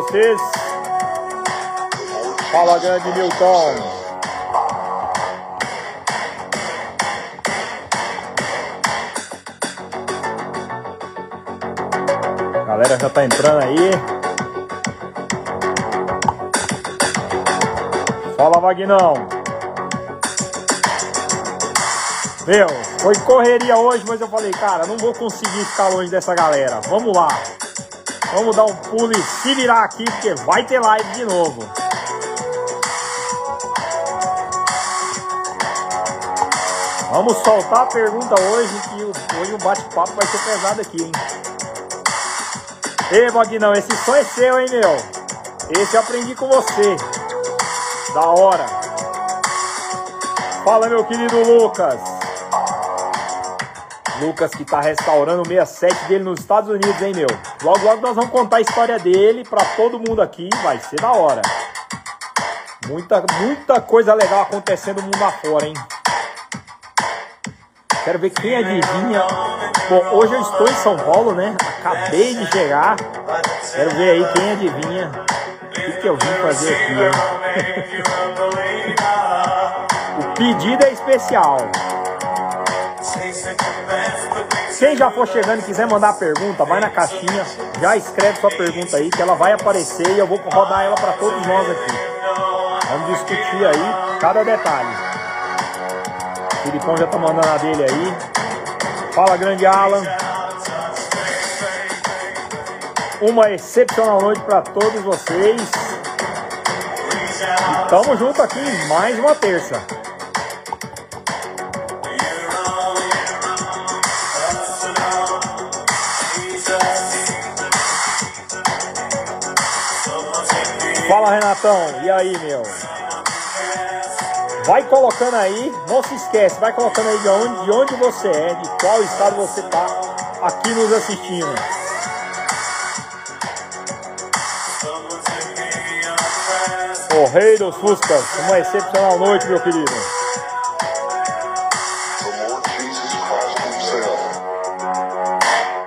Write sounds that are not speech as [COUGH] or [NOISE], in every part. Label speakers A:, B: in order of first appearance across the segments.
A: vocês. Fala, grande Milton. Galera já tá entrando aí. Fala, Vagnão. Meu, foi correria hoje, mas eu falei, cara, não vou conseguir ficar longe dessa galera. Vamos lá. Vamos dar um pulo e se virar aqui, porque vai ter live de novo. Vamos soltar a pergunta hoje, que hoje o bate-papo vai ser pesado aqui, hein? Ei, Vagnão, esse som é seu, hein, meu? Esse eu aprendi com você. Da hora. Fala, meu querido Lucas. Lucas que tá restaurando o 67 dele nos Estados Unidos, hein, meu? Logo, logo nós vamos contar a história dele pra todo mundo aqui, vai ser da hora. Muita, muita coisa legal acontecendo mundo afora, hein? Quero ver quem adivinha. Bom, hoje eu estou em São Paulo, né? Acabei de chegar. Quero ver aí quem adivinha o que, que eu vim fazer aqui, hein? [LAUGHS] o pedido é especial. Quem já for chegando e quiser mandar pergunta, vai na caixinha, já escreve sua pergunta aí, que ela vai aparecer e eu vou rodar ela para todos nós aqui. Vamos discutir aí cada detalhe. O Filipão já tá mandando a dele aí. Fala, grande Alan. Uma excepcional noite para todos vocês. E tamo junto aqui mais uma terça. Renatão, e aí meu? Vai colocando aí, não se esquece, vai colocando aí de onde, de onde você é, de qual estado você tá aqui nos assistindo. O rei dos Fuscas, uma excepcional noite, meu querido.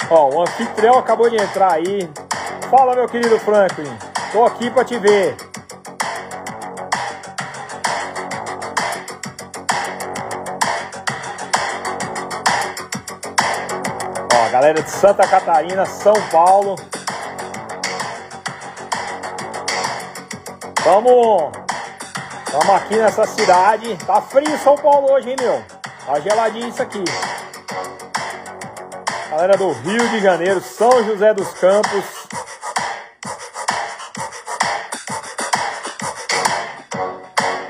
A: Ó, o anfitrião acabou de entrar aí. Fala, meu querido Franklin. Tô aqui para te ver. Ó, galera de Santa Catarina, São Paulo. Vamos, vamos aqui nessa cidade. Tá frio São Paulo hoje, hein, meu? Tá geladinho isso aqui. Galera do Rio de Janeiro, São José dos Campos.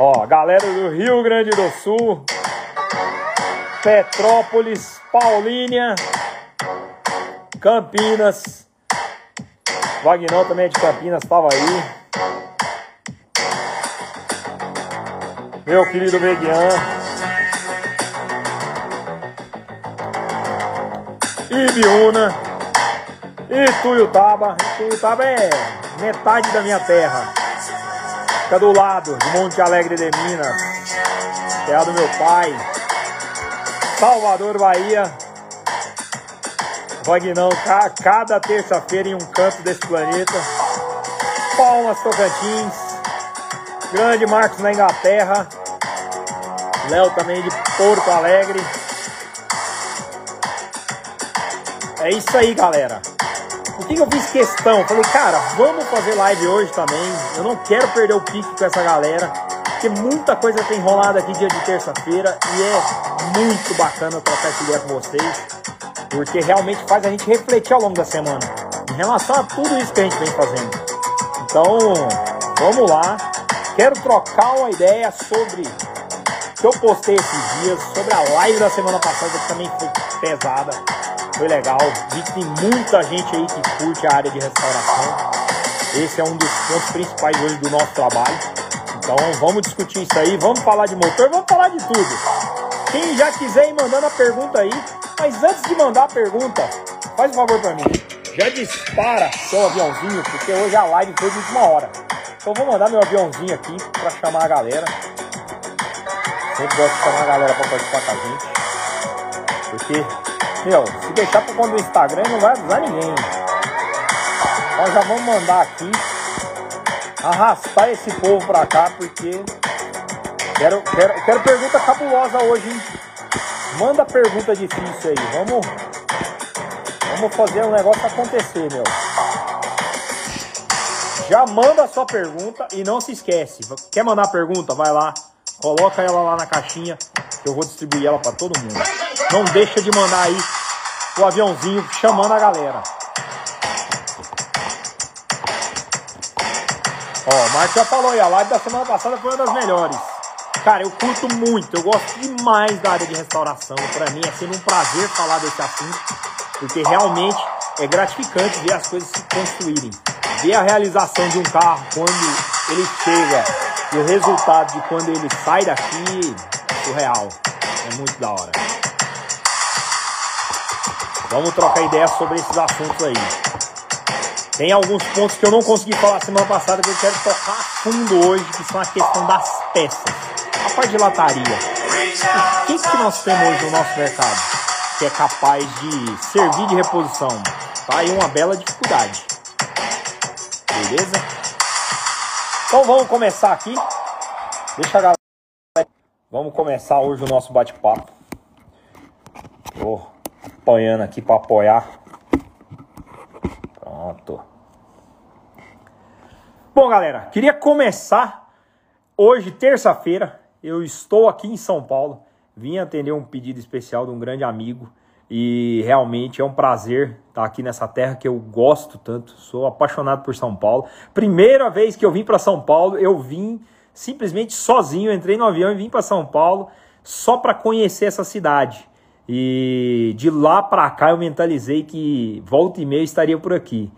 A: Ó, galera do Rio Grande do Sul, Petrópolis, Paulínia, Campinas. Vagnão também é de Campinas, estava aí. Meu querido Meguian. Ibiúna. Ituiutaba. Ituiutaba é metade da minha terra. Fica do lado de Monte Alegre de Minas, terra do meu pai. Salvador, Bahia. Vagnão, cada terça-feira em um canto desse planeta. Palmas, Tocantins. Grande Marcos na Inglaterra. Léo também de Porto Alegre. É isso aí, galera. O que, que eu fiz questão? Falei, cara, vamos fazer live hoje também. Eu não quero perder o pique com essa galera. Porque muita coisa tem rolado aqui dia de terça-feira. E é muito bacana trocar essa ideia com vocês. Porque realmente faz a gente refletir ao longo da semana. Em relação a tudo isso que a gente vem fazendo. Então, vamos lá. Quero trocar uma ideia sobre o que eu postei esses dias. Sobre a live da semana passada que também foi pesada foi legal. Vi que tem muita gente aí que curte a área de restauração. Esse é um dos pontos principais hoje do nosso trabalho. Então vamos discutir isso aí, vamos falar de motor, vamos falar de tudo. Quem já quiser ir mandando a pergunta aí, mas antes de mandar a pergunta, faz um favor para mim. Já dispara seu aviãozinho, porque hoje a live foi de última hora. Então vou mandar meu aviãozinho aqui para chamar a galera. Sempre gosto de chamar a galera para participar com a gente. Porque, meu, se deixar por conta do Instagram não vai avisar ninguém. Nós já vamos mandar aqui arrastar esse povo pra cá, porque quero, quero, quero pergunta cabulosa hoje, hein? Manda pergunta difícil aí. Vamos, vamos fazer um negócio acontecer, meu. Já manda a sua pergunta e não se esquece. Quer mandar pergunta? Vai lá, coloca ela lá na caixinha que eu vou distribuir ela para todo mundo. Não deixa de mandar aí o aviãozinho chamando a galera. Ó, o Marcos já falou aí, a live da semana passada foi uma das melhores. Cara, eu curto muito, eu gosto demais da área de restauração. Para mim é sempre um prazer falar desse assunto, porque realmente é gratificante ver as coisas se construírem. Ver a realização de um carro quando ele chega e o resultado de quando ele sai daqui surreal. É muito da hora. Vamos trocar ideias sobre esses assuntos aí. Tem alguns pontos que eu não consegui falar semana passada que eu quero tocar a fundo hoje, que são a questão das peças. A parte de lataria. O que, que nós temos hoje no nosso mercado que é capaz de servir de reposição? Tá aí uma bela dificuldade. Beleza? Então vamos começar aqui. Deixa a galera. Vamos começar hoje o nosso bate-papo. Tô apanhando aqui para apoiar Pronto. Bom, galera, queria começar hoje, terça-feira. Eu estou aqui em São Paulo. Vim atender um pedido especial de um grande amigo. E realmente é um prazer estar aqui nessa terra que eu gosto tanto. Sou apaixonado por São Paulo. Primeira vez que eu vim para São Paulo, eu vim simplesmente sozinho. Entrei no avião e vim para São Paulo só para conhecer essa cidade. E de lá para cá eu mentalizei que volta e meia estaria por aqui.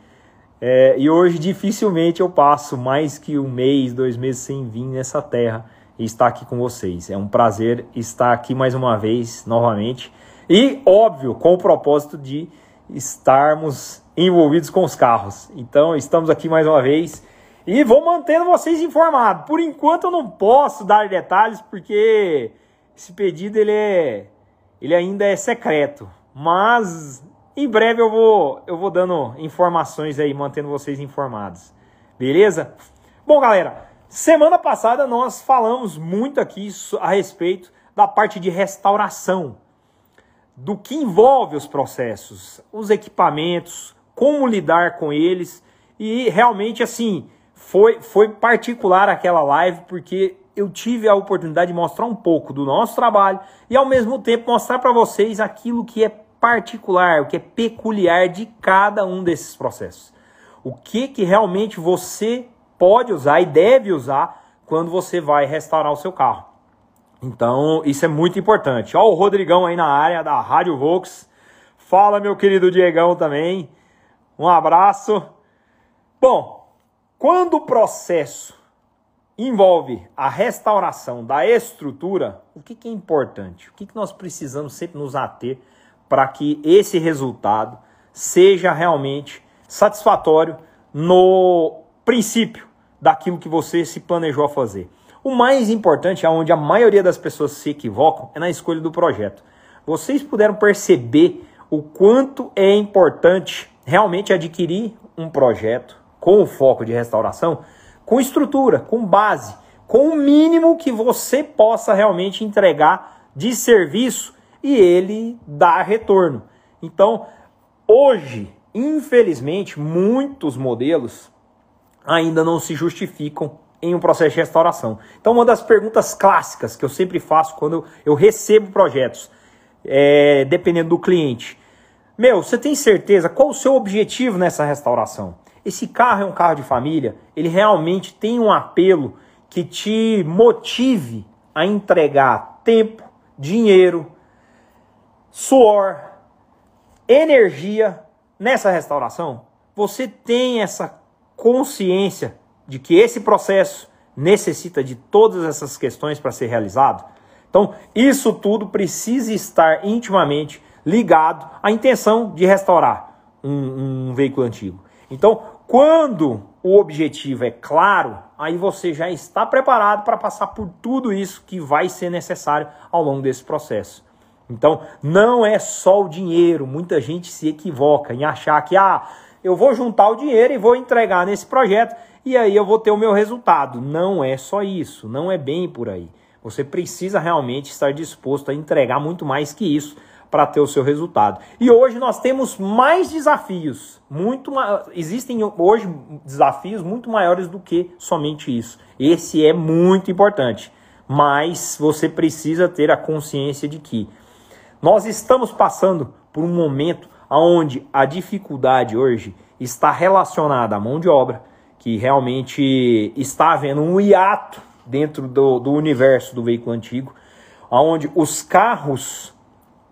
A: É, e hoje dificilmente eu passo mais que um mês, dois meses sem vir nessa terra e estar aqui com vocês. É um prazer estar aqui mais uma vez, novamente. E, óbvio, com o propósito de estarmos envolvidos com os carros. Então, estamos aqui mais uma vez e vou mantendo vocês informados. Por enquanto eu não posso dar detalhes porque esse pedido ele é ele ainda é secreto, mas em breve eu vou, eu vou dando informações aí, mantendo vocês informados. Beleza? Bom, galera, semana passada nós falamos muito aqui a respeito da parte de restauração, do que envolve os processos, os equipamentos, como lidar com eles e realmente assim, foi foi particular aquela live porque eu tive a oportunidade de mostrar um pouco do nosso trabalho e ao mesmo tempo mostrar para vocês aquilo que é particular, o que é peculiar de cada um desses processos. O que que realmente você pode usar e deve usar quando você vai restaurar o seu carro. Então, isso é muito importante. Ó, o Rodrigão aí na área da Rádio Vox. Fala, meu querido Diegão também. Um abraço. Bom, quando o processo envolve a restauração da estrutura, o que, que é importante? O que, que nós precisamos sempre nos ater para que esse resultado seja realmente satisfatório no princípio daquilo que você se planejou a fazer. O mais importante, aonde a maioria das pessoas se equivocam, é na escolha do projeto. Vocês puderam perceber o quanto é importante realmente adquirir um projeto com o foco de restauração com estrutura, com base, com o mínimo que você possa realmente entregar de serviço e ele dar retorno. Então, hoje, infelizmente, muitos modelos ainda não se justificam em um processo de restauração. Então, uma das perguntas clássicas que eu sempre faço quando eu recebo projetos, é, dependendo do cliente, meu, você tem certeza qual o seu objetivo nessa restauração? Esse carro é um carro de família, ele realmente tem um apelo que te motive a entregar tempo, dinheiro, suor, energia nessa restauração. Você tem essa consciência de que esse processo necessita de todas essas questões para ser realizado? Então, isso tudo precisa estar intimamente ligado à intenção de restaurar um, um veículo antigo. Então, quando o objetivo é claro, aí você já está preparado para passar por tudo isso que vai ser necessário ao longo desse processo. Então, não é só o dinheiro. Muita gente se equivoca em achar que ah, eu vou juntar o dinheiro e vou entregar nesse projeto e aí eu vou ter o meu resultado. Não é só isso, não é bem por aí. Você precisa realmente estar disposto a entregar muito mais que isso para ter o seu resultado. E hoje nós temos mais desafios, muito existem hoje desafios muito maiores do que somente isso. Esse é muito importante, mas você precisa ter a consciência de que nós estamos passando por um momento onde a dificuldade hoje está relacionada à mão de obra, que realmente está havendo um hiato dentro do, do universo do veículo antigo, onde os carros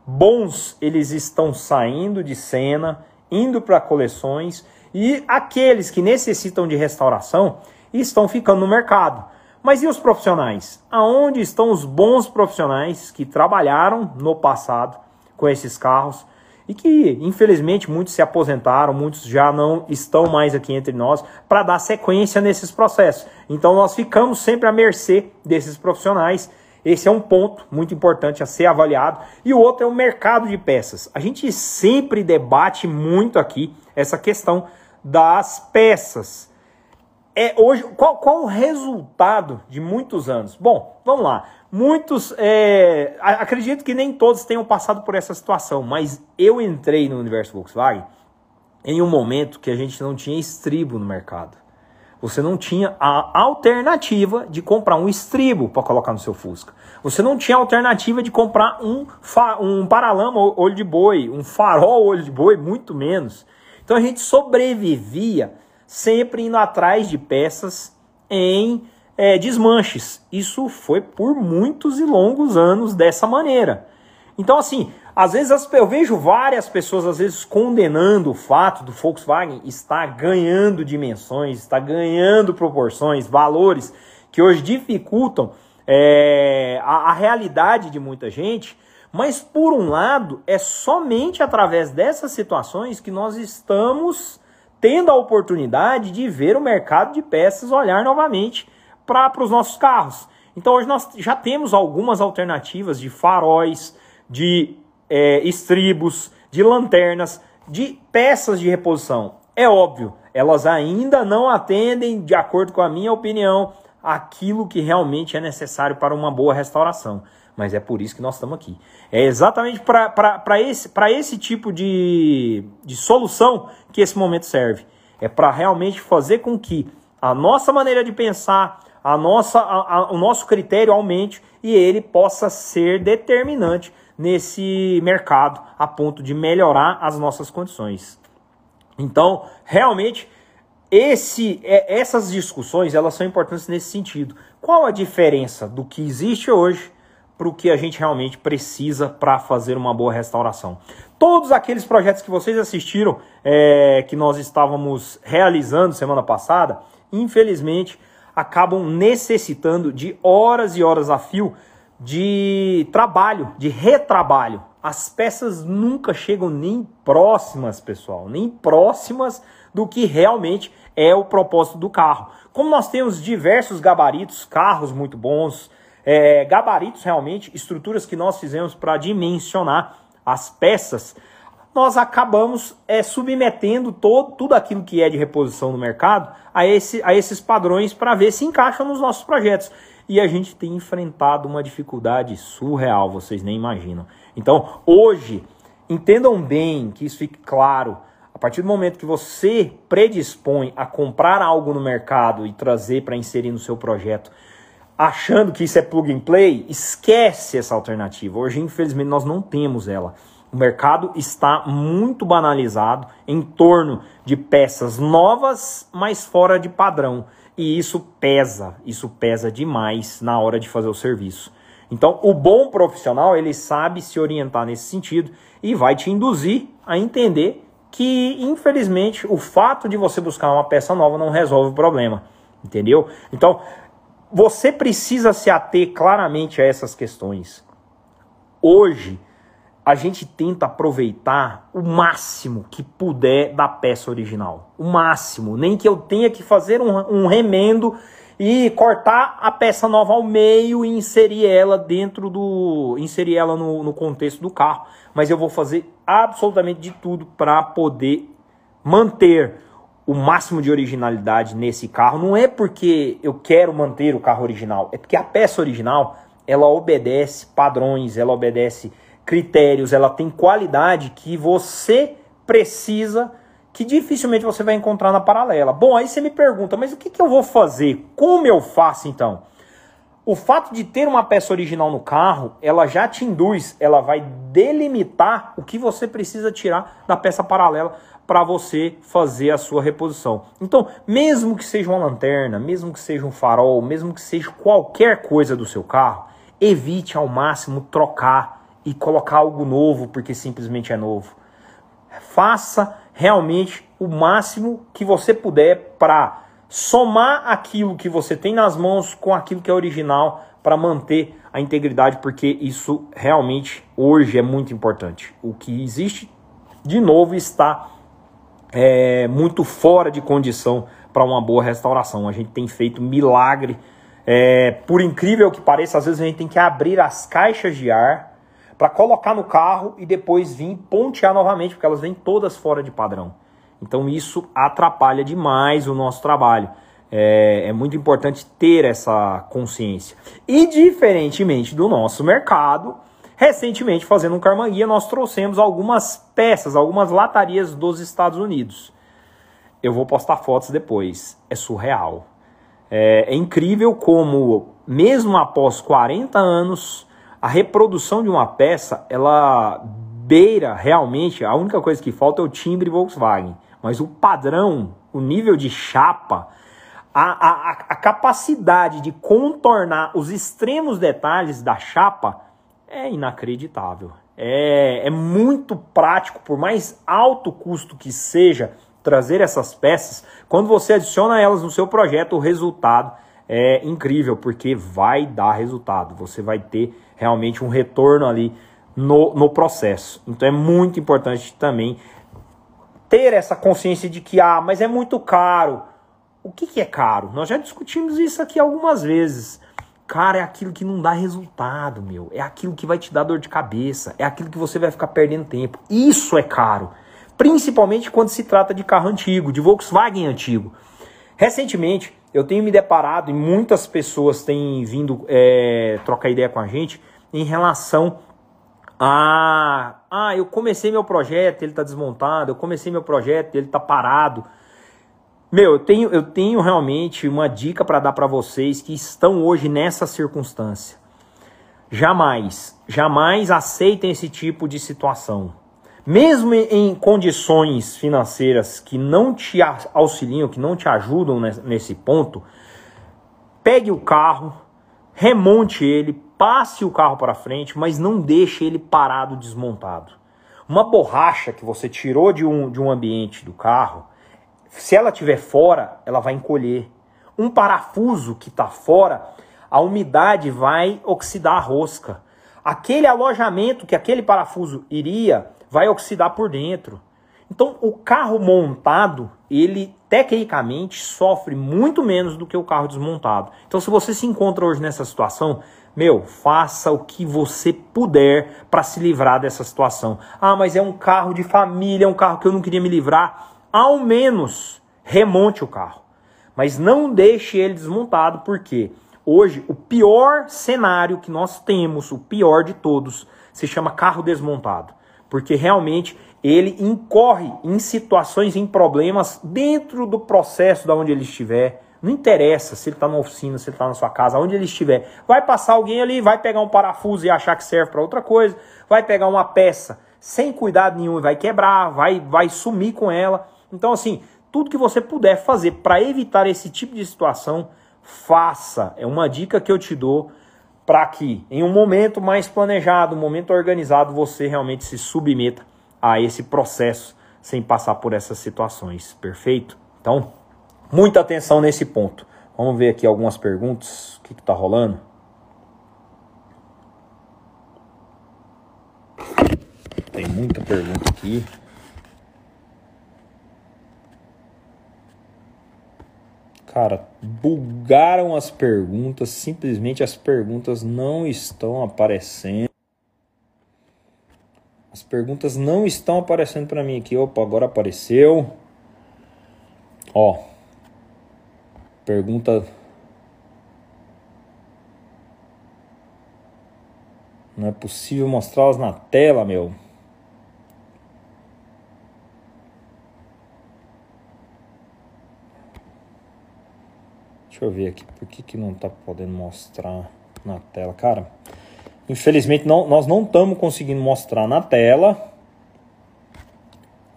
A: bons eles estão saindo de cena, indo para coleções e aqueles que necessitam de restauração estão ficando no mercado. Mas e os profissionais? Aonde estão os bons profissionais que trabalharam no passado com esses carros e que, infelizmente, muitos se aposentaram, muitos já não estão mais aqui entre nós para dar sequência nesses processos. Então, nós ficamos sempre à mercê desses profissionais esse é um ponto muito importante a ser avaliado. E o outro é o mercado de peças. A gente sempre debate muito aqui essa questão das peças. É hoje qual, qual o resultado de muitos anos? Bom, vamos lá. Muitos, é, acredito que nem todos tenham passado por essa situação, mas eu entrei no universo Volkswagen em um momento que a gente não tinha estribo no mercado você não tinha a alternativa de comprar um estribo para colocar no seu Fusca. Você não tinha a alternativa de comprar um, um paralama olho de boi, um farol olho de boi, muito menos. Então a gente sobrevivia sempre indo atrás de peças em é, desmanches. Isso foi por muitos e longos anos dessa maneira. Então, assim, às vezes eu vejo várias pessoas, às vezes, condenando o fato do Volkswagen estar ganhando dimensões, estar ganhando proporções, valores que hoje dificultam é, a, a realidade de muita gente. Mas, por um lado, é somente através dessas situações que nós estamos tendo a oportunidade de ver o mercado de peças olhar novamente para os nossos carros. Então, hoje nós já temos algumas alternativas de faróis, de é, estribos, de lanternas, de peças de reposição. É óbvio, elas ainda não atendem, de acordo com a minha opinião, aquilo que realmente é necessário para uma boa restauração. Mas é por isso que nós estamos aqui. É exatamente para esse, esse tipo de, de solução que esse momento serve. É para realmente fazer com que a nossa maneira de pensar, a nossa, a, a, o nosso critério aumente e ele possa ser determinante nesse mercado a ponto de melhorar as nossas condições. Então, realmente, esse, é, essas discussões elas são importantes nesse sentido. Qual a diferença do que existe hoje para o que a gente realmente precisa para fazer uma boa restauração? Todos aqueles projetos que vocês assistiram, é, que nós estávamos realizando semana passada, infelizmente acabam necessitando de horas e horas a fio de trabalho, de retrabalho. As peças nunca chegam nem próximas, pessoal, nem próximas do que realmente é o propósito do carro. Como nós temos diversos gabaritos, carros muito bons, é, gabaritos realmente, estruturas que nós fizemos para dimensionar as peças, nós acabamos é, submetendo todo, tudo aquilo que é de reposição no mercado a, esse, a esses padrões para ver se encaixam nos nossos projetos. E a gente tem enfrentado uma dificuldade surreal, vocês nem imaginam. Então, hoje, entendam bem que isso fique claro. A partir do momento que você predispõe a comprar algo no mercado e trazer para inserir no seu projeto, achando que isso é plug and play, esquece essa alternativa. Hoje, infelizmente, nós não temos ela. O mercado está muito banalizado em torno de peças novas, mas fora de padrão. E isso pesa, isso pesa demais na hora de fazer o serviço. Então, o bom profissional, ele sabe se orientar nesse sentido e vai te induzir a entender que, infelizmente, o fato de você buscar uma peça nova não resolve o problema, entendeu? Então, você precisa se ater claramente a essas questões. Hoje, a gente tenta aproveitar o máximo que puder da peça original. O máximo. Nem que eu tenha que fazer um, um remendo e cortar a peça nova ao meio e inserir ela dentro do. inserir ela no, no contexto do carro. Mas eu vou fazer absolutamente de tudo para poder manter o máximo de originalidade nesse carro. Não é porque eu quero manter o carro original, é porque a peça original ela obedece padrões, ela obedece critérios, ela tem qualidade que você precisa, que dificilmente você vai encontrar na paralela. Bom, aí você me pergunta, mas o que, que eu vou fazer? Como eu faço então? O fato de ter uma peça original no carro, ela já te induz, ela vai delimitar o que você precisa tirar da peça paralela para você fazer a sua reposição. Então, mesmo que seja uma lanterna, mesmo que seja um farol, mesmo que seja qualquer coisa do seu carro, evite ao máximo trocar e colocar algo novo porque simplesmente é novo. Faça realmente o máximo que você puder para somar aquilo que você tem nas mãos com aquilo que é original para manter a integridade, porque isso realmente hoje é muito importante. O que existe, de novo, está é, muito fora de condição para uma boa restauração. A gente tem feito milagre é, por incrível que pareça, às vezes a gente tem que abrir as caixas de ar para colocar no carro e depois vir pontear novamente, porque elas vêm todas fora de padrão. Então isso atrapalha demais o nosso trabalho. É, é, muito importante ter essa consciência. E diferentemente do nosso mercado, recentemente fazendo um Karma Guia, nós trouxemos algumas peças, algumas latarias dos Estados Unidos. Eu vou postar fotos depois. É surreal. É, é incrível como, mesmo após 40 anos, a reprodução de uma peça, ela beira realmente, a única coisa que falta é o timbre Volkswagen. Mas o padrão, o nível de chapa, a, a, a capacidade de contornar os extremos detalhes da chapa é inacreditável. É, é muito prático, por mais alto custo que seja, trazer essas peças, quando você adiciona elas no seu projeto, o resultado é incrível, porque vai dar resultado. Você vai ter realmente um retorno ali no, no processo. Então é muito importante também ter essa consciência de que, ah, mas é muito caro. O que, que é caro? Nós já discutimos isso aqui algumas vezes. Cara, é aquilo que não dá resultado, meu. É aquilo que vai te dar dor de cabeça. É aquilo que você vai ficar perdendo tempo. Isso é caro principalmente quando se trata de carro antigo, de Volkswagen antigo. Recentemente, eu tenho me deparado e muitas pessoas têm vindo é, trocar ideia com a gente em relação a. Ah, eu comecei meu projeto, ele está desmontado, eu comecei meu projeto, ele está parado. Meu, eu tenho, eu tenho realmente uma dica para dar para vocês que estão hoje nessa circunstância. Jamais, jamais aceitem esse tipo de situação mesmo em condições financeiras que não te auxiliam, que não te ajudam nesse ponto, pegue o carro, remonte ele, passe o carro para frente, mas não deixe ele parado, desmontado. Uma borracha que você tirou de um, de um ambiente do carro, se ela estiver fora, ela vai encolher. Um parafuso que está fora, a umidade vai oxidar a rosca. Aquele alojamento que aquele parafuso iria vai oxidar por dentro. Então, o carro montado, ele tecnicamente sofre muito menos do que o carro desmontado. Então, se você se encontra hoje nessa situação, meu, faça o que você puder para se livrar dessa situação. Ah, mas é um carro de família, é um carro que eu não queria me livrar. Ao menos remonte o carro. Mas não deixe ele desmontado, porque hoje o pior cenário que nós temos, o pior de todos, se chama carro desmontado porque realmente ele incorre em situações, em problemas dentro do processo da onde ele estiver. Não interessa se ele está na oficina, se ele está na sua casa, onde ele estiver. Vai passar alguém ali, vai pegar um parafuso e achar que serve para outra coisa, vai pegar uma peça sem cuidado nenhum e vai quebrar, vai, vai sumir com ela. Então, assim, tudo que você puder fazer para evitar esse tipo de situação, faça. É uma dica que eu te dou para que em um momento mais planejado, um momento organizado, você realmente se submeta a esse processo sem passar por essas situações, perfeito? Então, muita atenção nesse ponto. Vamos ver aqui algumas perguntas, o que está rolando. Tem muita pergunta aqui. Cara, bugaram as perguntas, simplesmente as perguntas não estão aparecendo. As perguntas não estão aparecendo para mim aqui. Opa, agora apareceu. Ó. Pergunta Não é possível mostrá-las na tela, meu. Deixa eu ver aqui, por que, que não tá podendo mostrar na tela? Cara, infelizmente não, nós não estamos conseguindo mostrar na tela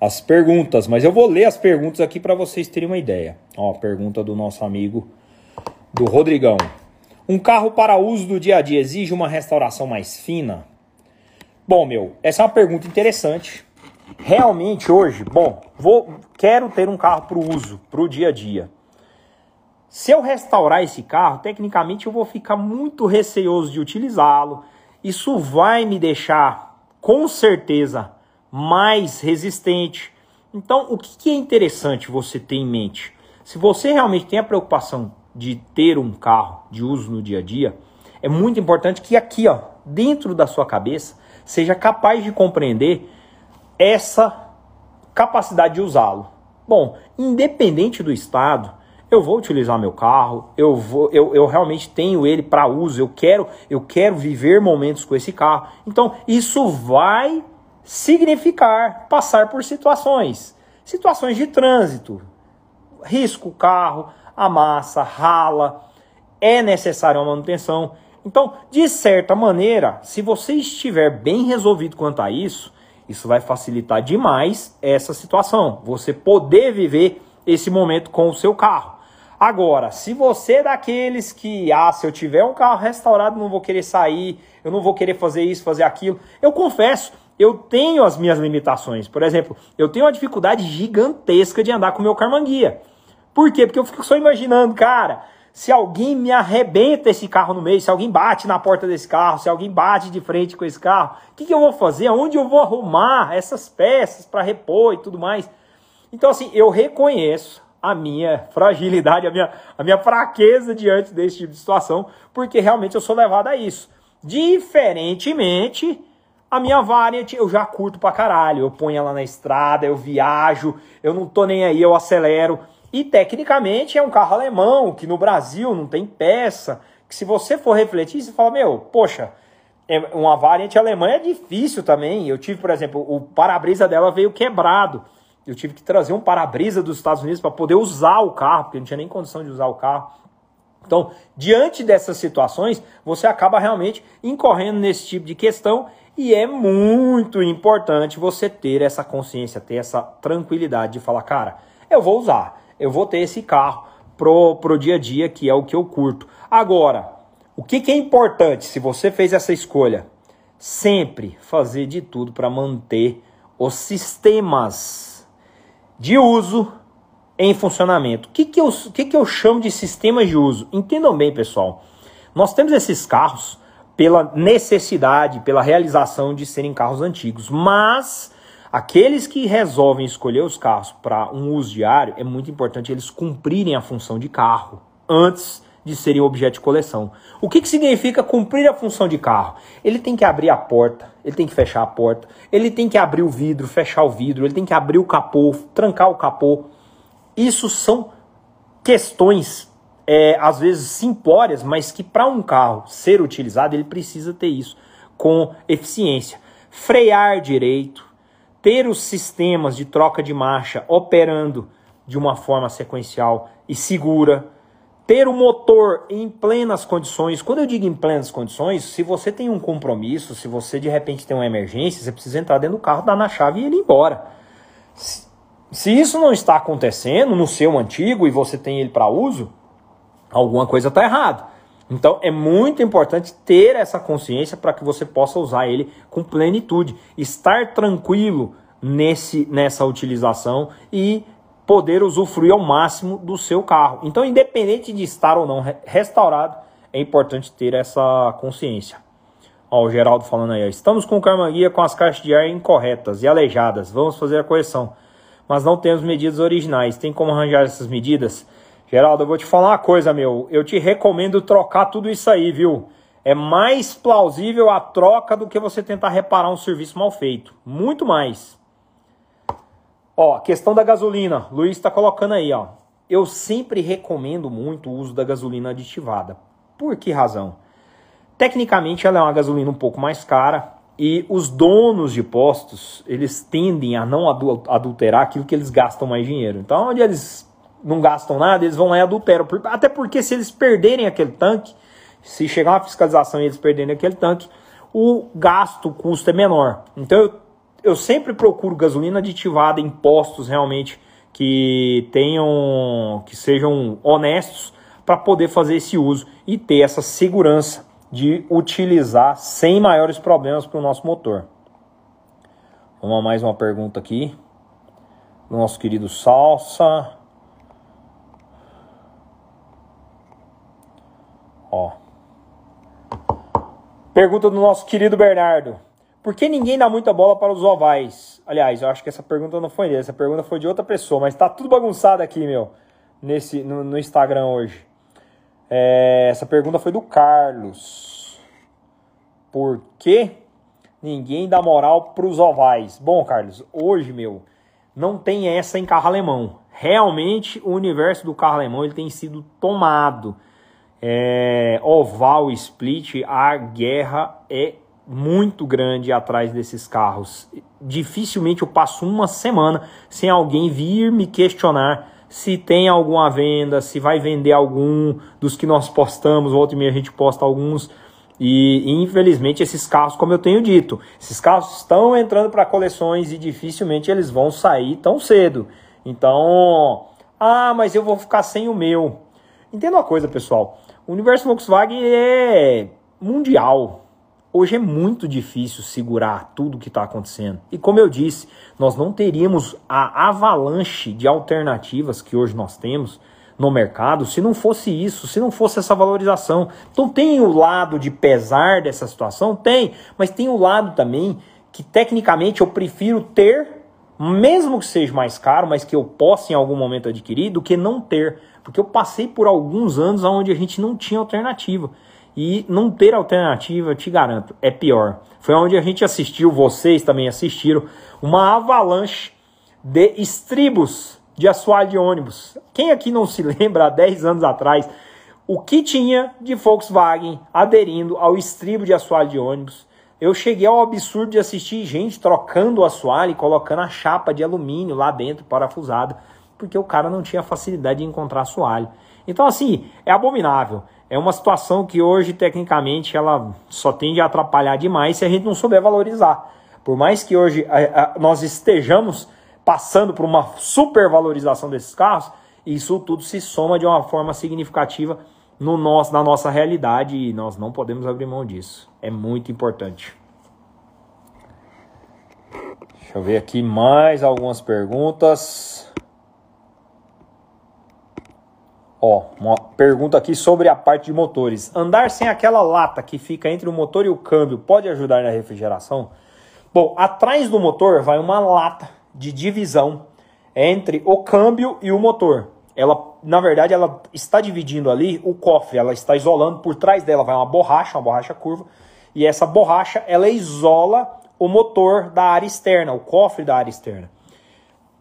A: as perguntas, mas eu vou ler as perguntas aqui para vocês terem uma ideia. Ó, pergunta do nosso amigo do Rodrigão. Um carro para uso do dia a dia exige uma restauração mais fina? Bom, meu, essa é uma pergunta interessante. Realmente hoje, bom, vou quero ter um carro para o uso, para o dia a dia. Se eu restaurar esse carro, tecnicamente eu vou ficar muito receoso de utilizá-lo. Isso vai me deixar, com certeza, mais resistente. Então, o que é interessante você ter em mente? Se você realmente tem a preocupação de ter um carro de uso no dia a dia, é muito importante que aqui, ó, dentro da sua cabeça, seja capaz de compreender essa capacidade de usá-lo. Bom, independente do estado, eu vou utilizar meu carro, eu vou, eu, eu realmente tenho ele para uso, eu quero, eu quero viver momentos com esse carro. Então, isso vai significar passar por situações, situações de trânsito, risco o carro, amassa, rala, é necessária uma manutenção. Então, de certa maneira, se você estiver bem resolvido quanto a isso, isso vai facilitar demais essa situação. Você poder viver esse momento com o seu carro. Agora, se você é daqueles que, ah, se eu tiver um carro restaurado, não vou querer sair, eu não vou querer fazer isso, fazer aquilo. Eu confesso, eu tenho as minhas limitações. Por exemplo, eu tenho uma dificuldade gigantesca de andar com o meu carmanguia. Por quê? Porque eu fico só imaginando, cara, se alguém me arrebenta esse carro no meio, se alguém bate na porta desse carro, se alguém bate de frente com esse carro, o que, que eu vou fazer? Onde eu vou arrumar essas peças para repor e tudo mais? Então, assim, eu reconheço a minha fragilidade, a minha, a minha fraqueza diante desse tipo de situação, porque realmente eu sou levado a isso. Diferentemente, a minha variant eu já curto pra caralho. Eu ponho ela na estrada, eu viajo, eu não tô nem aí, eu acelero. E tecnicamente é um carro alemão, que no Brasil não tem peça, que se você for refletir, você fala, meu, poxa, é uma variante alemã é difícil também. Eu tive, por exemplo, o para-brisa dela veio quebrado. Eu tive que trazer um para-brisa dos Estados Unidos para poder usar o carro, porque não tinha nem condição de usar o carro. Então, diante dessas situações, você acaba realmente incorrendo nesse tipo de questão e é muito importante você ter essa consciência, ter essa tranquilidade de falar, cara, eu vou usar eu vou ter esse carro pro, pro dia a dia, que é o que eu curto. Agora, o que, que é importante se você fez essa escolha? Sempre fazer de tudo para manter os sistemas de uso em funcionamento. O que, que, eu, que, que eu chamo de sistemas de uso? Entendam bem, pessoal. Nós temos esses carros pela necessidade, pela realização de serem carros antigos, mas Aqueles que resolvem escolher os carros para um uso diário, é muito importante eles cumprirem a função de carro antes de serem objeto de coleção. O que, que significa cumprir a função de carro? Ele tem que abrir a porta, ele tem que fechar a porta, ele tem que abrir o vidro, fechar o vidro, ele tem que abrir o capô, trancar o capô. Isso são questões, é, às vezes simplórias, mas que para um carro ser utilizado, ele precisa ter isso com eficiência. Frear direito, ter os sistemas de troca de marcha operando de uma forma sequencial e segura, ter o motor em plenas condições. Quando eu digo em plenas condições, se você tem um compromisso, se você de repente tem uma emergência, você precisa entrar dentro do carro, dar na chave e ele ir embora. Se, se isso não está acontecendo no seu antigo e você tem ele para uso, alguma coisa está errada. Então é muito importante ter essa consciência para que você possa usar ele com plenitude, estar tranquilo nesse, nessa utilização e poder usufruir ao máximo do seu carro. Então, independente de estar ou não restaurado, é importante ter essa consciência. Ó, o Geraldo falando aí, ó. Estamos com o Carmanguia com as caixas de ar incorretas e aleijadas. Vamos fazer a correção. Mas não temos medidas originais. Tem como arranjar essas medidas? Geraldo, eu vou te falar uma coisa, meu. Eu te recomendo trocar tudo isso aí, viu? É mais plausível a troca do que você tentar reparar um serviço mal feito. Muito mais. Ó, questão da gasolina. Luiz está colocando aí, ó. Eu sempre recomendo muito o uso da gasolina aditivada. Por que razão? Tecnicamente ela é uma gasolina um pouco mais cara e os donos de postos, eles tendem a não adulterar aquilo que eles gastam mais dinheiro. Então, onde eles não gastam nada, eles vão lá e adulteram. Até porque se eles perderem aquele tanque, se chegar uma fiscalização e eles perderem aquele tanque, o gasto, o custo é menor. Então eu, eu sempre procuro gasolina aditivada em postos realmente que tenham, que sejam honestos para poder fazer esse uso e ter essa segurança de utilizar sem maiores problemas para o nosso motor. Vamos a mais uma pergunta aqui do nosso querido Salsa. Ó. Pergunta do nosso querido Bernardo. Por que ninguém dá muita bola para os ovais? Aliás, eu acho que essa pergunta não foi dele, essa pergunta foi de outra pessoa, mas tá tudo bagunçado aqui, meu, nesse, no, no Instagram hoje. É, essa pergunta foi do Carlos. Por que ninguém dá moral para os ovais? Bom, Carlos, hoje, meu, não tem essa em carro alemão. Realmente, o universo do carro alemão ele tem sido tomado é, oval split, a guerra é muito grande atrás desses carros. Dificilmente eu passo uma semana sem alguém vir me questionar se tem alguma venda, se vai vender algum dos que nós postamos, outro e meia a gente posta alguns. E infelizmente esses carros, como eu tenho dito, esses carros estão entrando para coleções e dificilmente eles vão sair tão cedo. Então, ah, mas eu vou ficar sem o meu. Entenda uma coisa, pessoal. O universo Volkswagen é mundial. Hoje é muito difícil segurar tudo que está acontecendo. E como eu disse, nós não teríamos a avalanche de alternativas que hoje nós temos no mercado se não fosse isso, se não fosse essa valorização. Então tem o lado de pesar dessa situação? Tem, mas tem o lado também que tecnicamente eu prefiro ter, mesmo que seja mais caro, mas que eu possa em algum momento adquirir, do que não ter. Porque eu passei por alguns anos onde a gente não tinha alternativa. E não ter alternativa, te garanto, é pior. Foi onde a gente assistiu, vocês também assistiram, uma avalanche de estribos de assoalho de ônibus. Quem aqui não se [LAUGHS] lembra, há 10 anos atrás, o que tinha de Volkswagen aderindo ao estribo de assoalho de ônibus? Eu cheguei ao absurdo de assistir gente trocando o assoalho e colocando a chapa de alumínio lá dentro, parafusada porque o cara não tinha facilidade de encontrar assoalho. Então, assim, é abominável. É uma situação que hoje, tecnicamente, ela só tende a atrapalhar demais se a gente não souber valorizar. Por mais que hoje a, a, nós estejamos passando por uma supervalorização desses carros, isso tudo se soma de uma forma significativa no nosso, na nossa realidade e nós não podemos abrir mão disso. É muito importante. Deixa eu ver aqui mais algumas perguntas. Ó, uma pergunta aqui sobre a parte de motores. Andar sem aquela lata que fica entre o motor e o câmbio pode ajudar na refrigeração? Bom, atrás do motor vai uma lata de divisão entre o câmbio e o motor. Ela, na verdade, ela está dividindo ali o cofre, ela está isolando, por trás dela vai uma borracha, uma borracha curva, e essa borracha ela isola o motor da área externa, o cofre da área externa.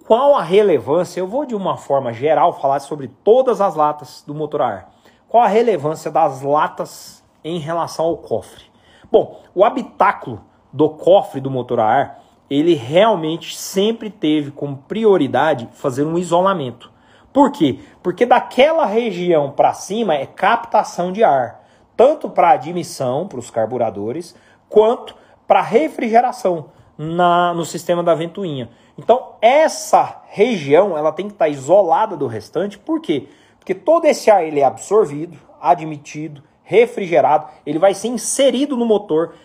A: Qual a relevância? Eu vou de uma forma geral falar sobre todas as latas do motor a ar. Qual a relevância das latas em relação ao cofre? Bom, o habitáculo do cofre do motor a ar, ele realmente sempre teve como prioridade fazer um isolamento. Por quê? Porque daquela região para cima é captação de ar, tanto para admissão para os carburadores, quanto para refrigeração na, no sistema da ventoinha. Então, essa região ela tem que estar isolada do restante, por quê? Porque todo esse ar ele é absorvido, admitido, refrigerado, ele vai ser inserido no motor,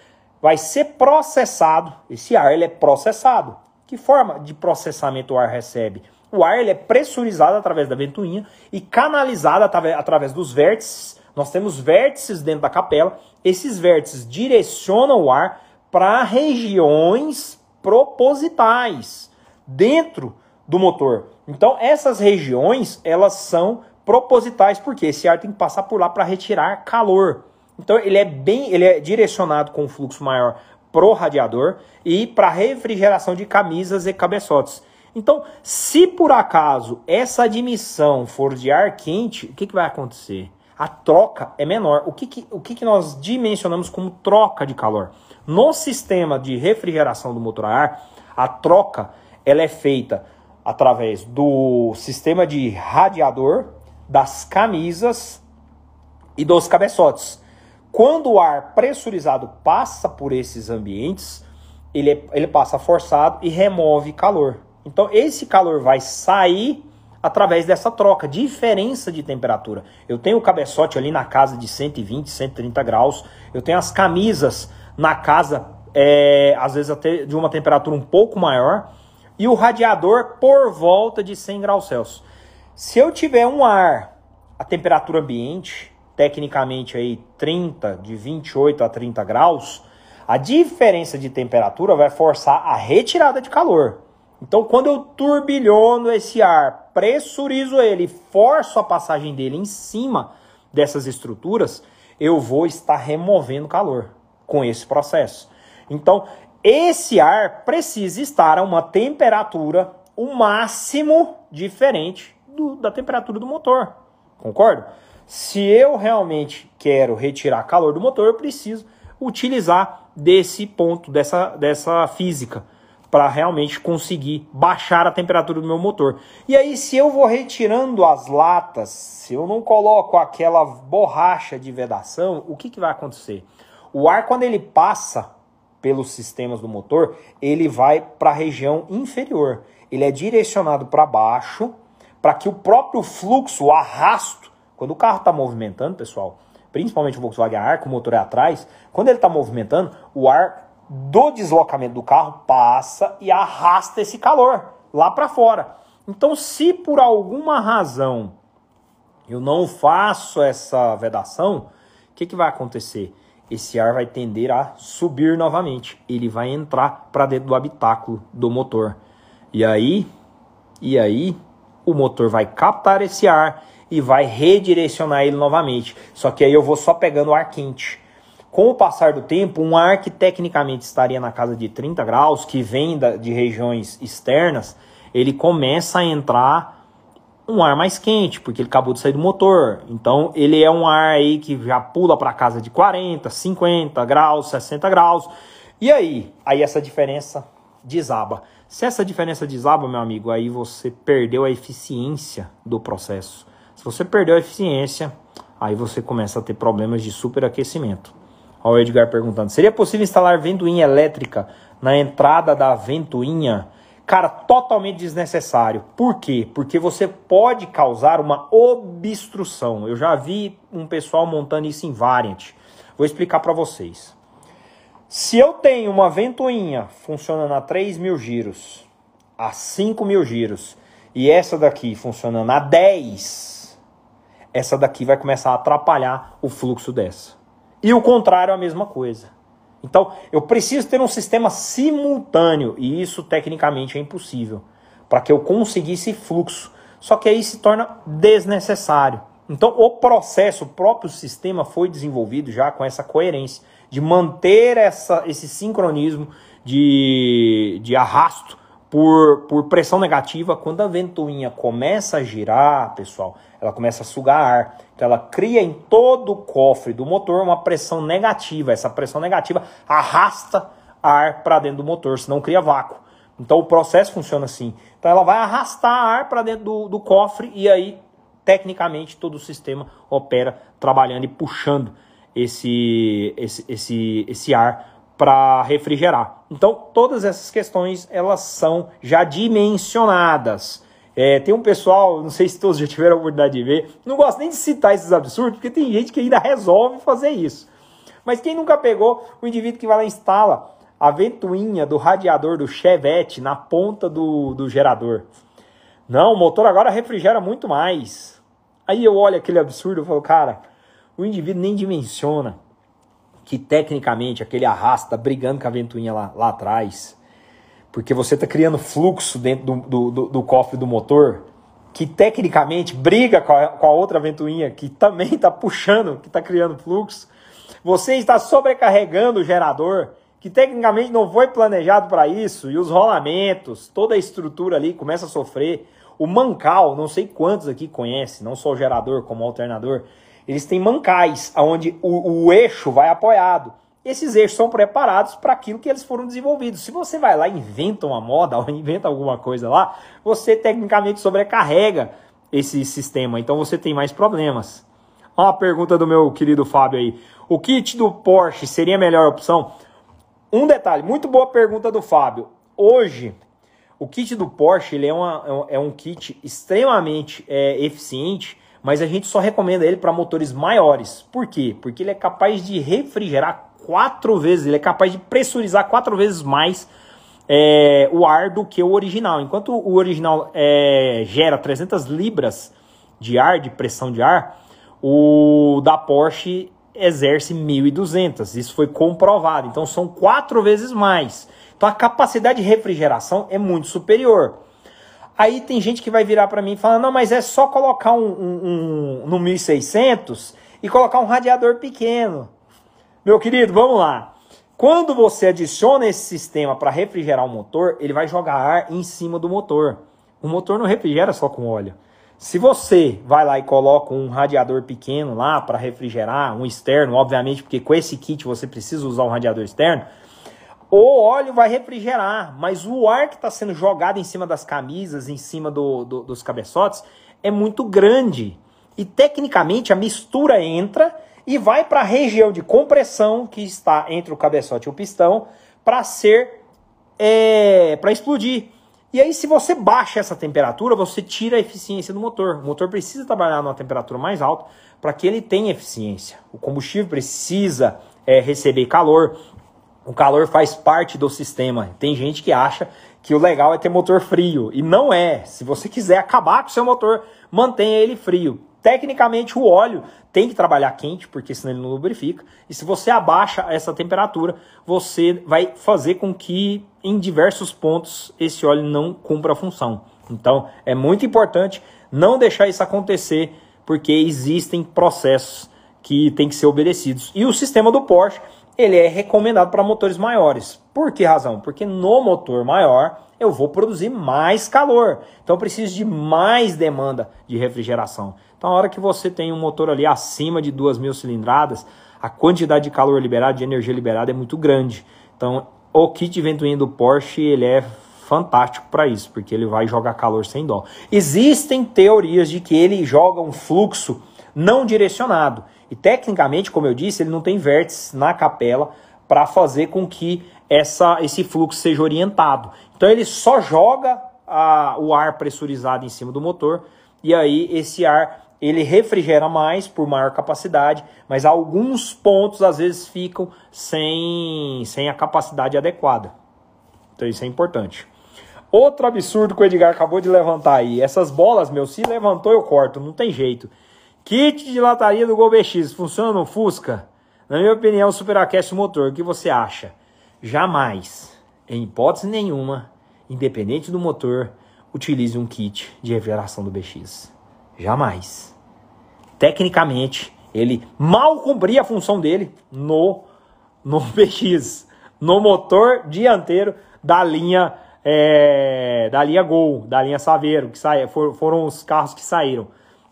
A: vai ser processado. Esse ar ele é processado. Que forma de processamento o ar recebe? O ar ele é pressurizado através da ventoinha e canalizado através dos vértices Nós temos vértices dentro da capela, esses vértices direcionam o ar para regiões propositais dentro do motor. Então, essas regiões, elas são propositais porque esse ar tem que passar por lá para retirar calor. Então, ele é bem, ele é direcionado com um fluxo maior pro radiador e para refrigeração de camisas e cabeçotes. Então, se por acaso essa admissão for de ar quente, o que, que vai acontecer? A troca é menor. O que, que, o que, que nós dimensionamos como troca de calor? No sistema de refrigeração do motor a ar, a troca ela é feita através do sistema de radiador, das camisas e dos cabeçotes. Quando o ar pressurizado passa por esses ambientes, ele, é, ele passa forçado e remove calor. Então esse calor vai sair através dessa troca, diferença de temperatura. Eu tenho o cabeçote ali na casa de 120, 130 graus, eu tenho as camisas na casa, é, às vezes até de uma temperatura um pouco maior, e o radiador por volta de 100 graus Celsius. Se eu tiver um ar, a temperatura ambiente, tecnicamente aí 30, de 28 a 30 graus, a diferença de temperatura vai forçar a retirada de calor. Então, quando eu turbilhono esse ar, pressurizo ele, forço a passagem dele em cima dessas estruturas, eu vou estar removendo calor com esse processo. Então, esse ar precisa estar a uma temperatura o máximo diferente do, da temperatura do motor. Concordo? Se eu realmente quero retirar calor do motor, eu preciso utilizar desse ponto, dessa, dessa física para realmente conseguir baixar a temperatura do meu motor. E aí, se eu vou retirando as latas, se eu não coloco aquela borracha de vedação, o que, que vai acontecer? O ar, quando ele passa pelos sistemas do motor, ele vai para a região inferior. Ele é direcionado para baixo, para que o próprio fluxo, o arrasto, quando o carro está movimentando, pessoal, principalmente o Volkswagen Ar, o motor é atrás, quando ele está movimentando, o ar do deslocamento do carro passa e arrasta esse calor lá para fora. Então, se por alguma razão eu não faço essa vedação, o que, que vai acontecer? Esse ar vai tender a subir novamente. Ele vai entrar para dentro do habitáculo do motor. E aí, e aí, o motor vai captar esse ar e vai redirecionar ele novamente. Só que aí eu vou só pegando ar quente. Com o passar do tempo, um ar que tecnicamente estaria na casa de 30 graus, que vem de regiões externas, ele começa a entrar um ar mais quente, porque ele acabou de sair do motor. Então, ele é um ar aí que já pula para casa de 40, 50 graus, 60 graus. E aí? Aí essa diferença desaba. Se essa diferença desaba, meu amigo, aí você perdeu a eficiência do processo. Se você perdeu a eficiência, aí você começa a ter problemas de superaquecimento. Olha o Edgar perguntando: seria possível instalar ventoinha elétrica na entrada da ventoinha? Cara, totalmente desnecessário. Por quê? Porque você pode causar uma obstrução. Eu já vi um pessoal montando isso em variant. Vou explicar para vocês. Se eu tenho uma ventoinha funcionando a 3 mil giros, a 5 mil giros, e essa daqui funcionando a 10, essa daqui vai começar a atrapalhar o fluxo dessa. E o contrário é a mesma coisa. Então, eu preciso ter um sistema simultâneo, e isso tecnicamente é impossível, para que eu conseguisse fluxo. Só que aí se torna desnecessário. Então, o processo, o próprio sistema foi desenvolvido já com essa coerência, de manter essa, esse sincronismo de, de arrasto por, por pressão negativa. Quando a ventoinha começa a girar, pessoal, ela começa a sugar ar. Então ela cria em todo o cofre do motor uma pressão negativa. Essa pressão negativa arrasta ar para dentro do motor, senão cria vácuo. Então o processo funciona assim. Então ela vai arrastar ar para dentro do, do cofre e aí, tecnicamente, todo o sistema opera trabalhando e puxando esse, esse, esse, esse ar para refrigerar. Então todas essas questões elas são já dimensionadas. É, tem um pessoal, não sei se todos já tiveram a oportunidade de ver, não gosto nem de citar esses absurdos, porque tem gente que ainda resolve fazer isso. Mas quem nunca pegou o indivíduo que vai lá e instala a ventoinha do radiador do Chevette na ponta do, do gerador? Não, o motor agora refrigera muito mais. Aí eu olho aquele absurdo e falo, cara, o indivíduo nem dimensiona que tecnicamente aquele arrasta brigando com a ventoinha lá, lá atrás, porque você está criando fluxo dentro do, do, do, do, cofre do motor, que tecnicamente briga com a, com a outra ventoinha que também está puxando, que está criando fluxo. Você está sobrecarregando o gerador, que tecnicamente não foi planejado para isso, e os rolamentos, toda a estrutura ali começa a sofrer. O mancal, não sei quantos aqui conhecem, não só o gerador como o alternador, eles têm mancais, onde o, o eixo vai apoiado. Esses eixos são preparados para aquilo que eles foram desenvolvidos. Se você vai lá e inventa uma moda [LAUGHS] ou inventa alguma coisa lá, você tecnicamente sobrecarrega esse sistema, então você tem mais problemas. Uma pergunta do meu querido Fábio aí. O kit do Porsche seria a melhor opção? Um detalhe, muito boa pergunta do Fábio. Hoje, o kit do Porsche ele é, uma, é um kit extremamente é, eficiente, mas a gente só recomenda ele para motores maiores. Por quê? Porque ele é capaz de refrigerar quatro vezes, ele é capaz de pressurizar quatro vezes mais é, o ar do que o original. Enquanto o original é, gera 300 libras de ar, de pressão de ar, o da Porsche exerce 1.200. Isso foi comprovado. Então são quatro vezes mais. Então a capacidade de refrigeração é muito superior. Aí tem gente que vai virar para mim e falar: não, mas é só colocar um, um, um no 1600 e colocar um radiador pequeno. Meu querido, vamos lá. Quando você adiciona esse sistema para refrigerar o motor, ele vai jogar ar em cima do motor. O motor não refrigera só com óleo. Se você vai lá e coloca um radiador pequeno lá para refrigerar, um externo, obviamente, porque com esse kit você precisa usar um radiador externo, o óleo vai refrigerar, mas o ar que está sendo jogado em cima das camisas, em cima do, do, dos cabeçotes, é muito grande. E tecnicamente a mistura entra e vai para a região de compressão que está entre o cabeçote e o pistão para ser é, para explodir. E aí, se você baixa essa temperatura, você tira a eficiência do motor. O motor precisa trabalhar numa temperatura mais alta para que ele tenha eficiência. O combustível precisa é, receber calor. O calor faz parte do sistema. Tem gente que acha que o legal é ter motor frio. E não é. Se você quiser acabar com o seu motor, mantenha ele frio. Tecnicamente, o óleo tem que trabalhar quente, porque senão ele não lubrifica. E se você abaixa essa temperatura, você vai fazer com que em diversos pontos esse óleo não cumpra a função. Então, é muito importante não deixar isso acontecer, porque existem processos que têm que ser obedecidos. E o sistema do Porsche, ele é recomendado para motores maiores. Por que razão? Porque no motor maior eu vou produzir mais calor. Então eu preciso de mais demanda de refrigeração. Então, a hora que você tem um motor ali acima de 2.000 cilindradas, a quantidade de calor liberado, de energia liberada é muito grande. Então, o kit ventoinha do Porsche, ele é fantástico para isso, porque ele vai jogar calor sem dó. Existem teorias de que ele joga um fluxo não direcionado. E tecnicamente, como eu disse, ele não tem vértices na capela para fazer com que essa, esse fluxo seja orientado. Então ele só joga a, o ar pressurizado em cima do motor e aí esse ar ele refrigera mais por maior capacidade, mas alguns pontos às vezes ficam sem, sem a capacidade adequada. Então isso é importante. Outro absurdo que o Edgar acabou de levantar aí. Essas bolas, meu, se levantou eu corto, não tem jeito. Kit de lataria do Gol BX, funciona no Fusca? Na minha opinião, superaquece o motor. O que você acha? Jamais, em hipótese nenhuma, independente do motor, utilize um kit de refrigeração do BX. Jamais. Tecnicamente, ele mal cumpria a função dele no, no [LAUGHS] BX, no motor dianteiro da linha é, da linha Gol, da linha Saveiro, que sai, for, foram os carros que saíram.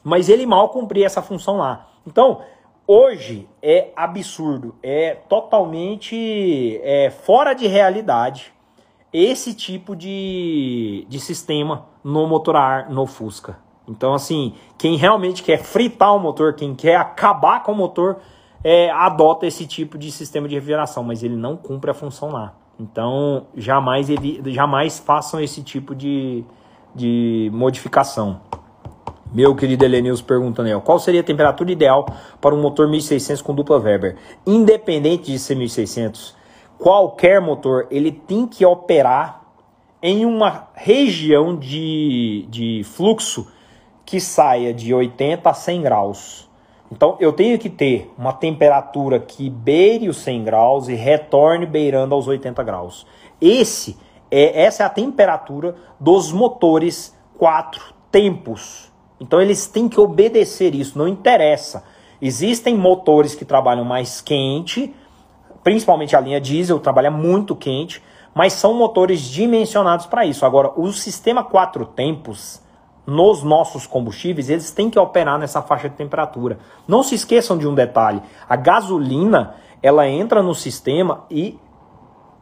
A: Mas ele mal cumpria essa função lá. Então, hoje é absurdo, é totalmente é, fora de realidade esse tipo de, de sistema no motor a ar no Fusca. Então, assim, quem realmente quer fritar o motor, quem quer acabar com o motor, é, adota esse tipo de sistema de refrigeração, mas ele não cumpre a função lá. Então, jamais, ele, jamais façam esse tipo de, de modificação. Meu querido Elenils perguntando aí, qual seria a temperatura ideal para um motor 1600 com dupla Weber? Independente de ser 1600, qualquer motor ele tem que operar em uma região de, de fluxo que saia de 80 a 100 graus. Então eu tenho que ter uma temperatura que beire os 100 graus e retorne beirando aos 80 graus. Esse é essa é a temperatura dos motores quatro tempos. Então eles têm que obedecer isso, não interessa. Existem motores que trabalham mais quente, principalmente a linha diesel trabalha muito quente, mas são motores dimensionados para isso. Agora, o sistema quatro tempos nos nossos combustíveis, eles têm que operar nessa faixa de temperatura. Não se esqueçam de um detalhe: a gasolina ela entra no sistema e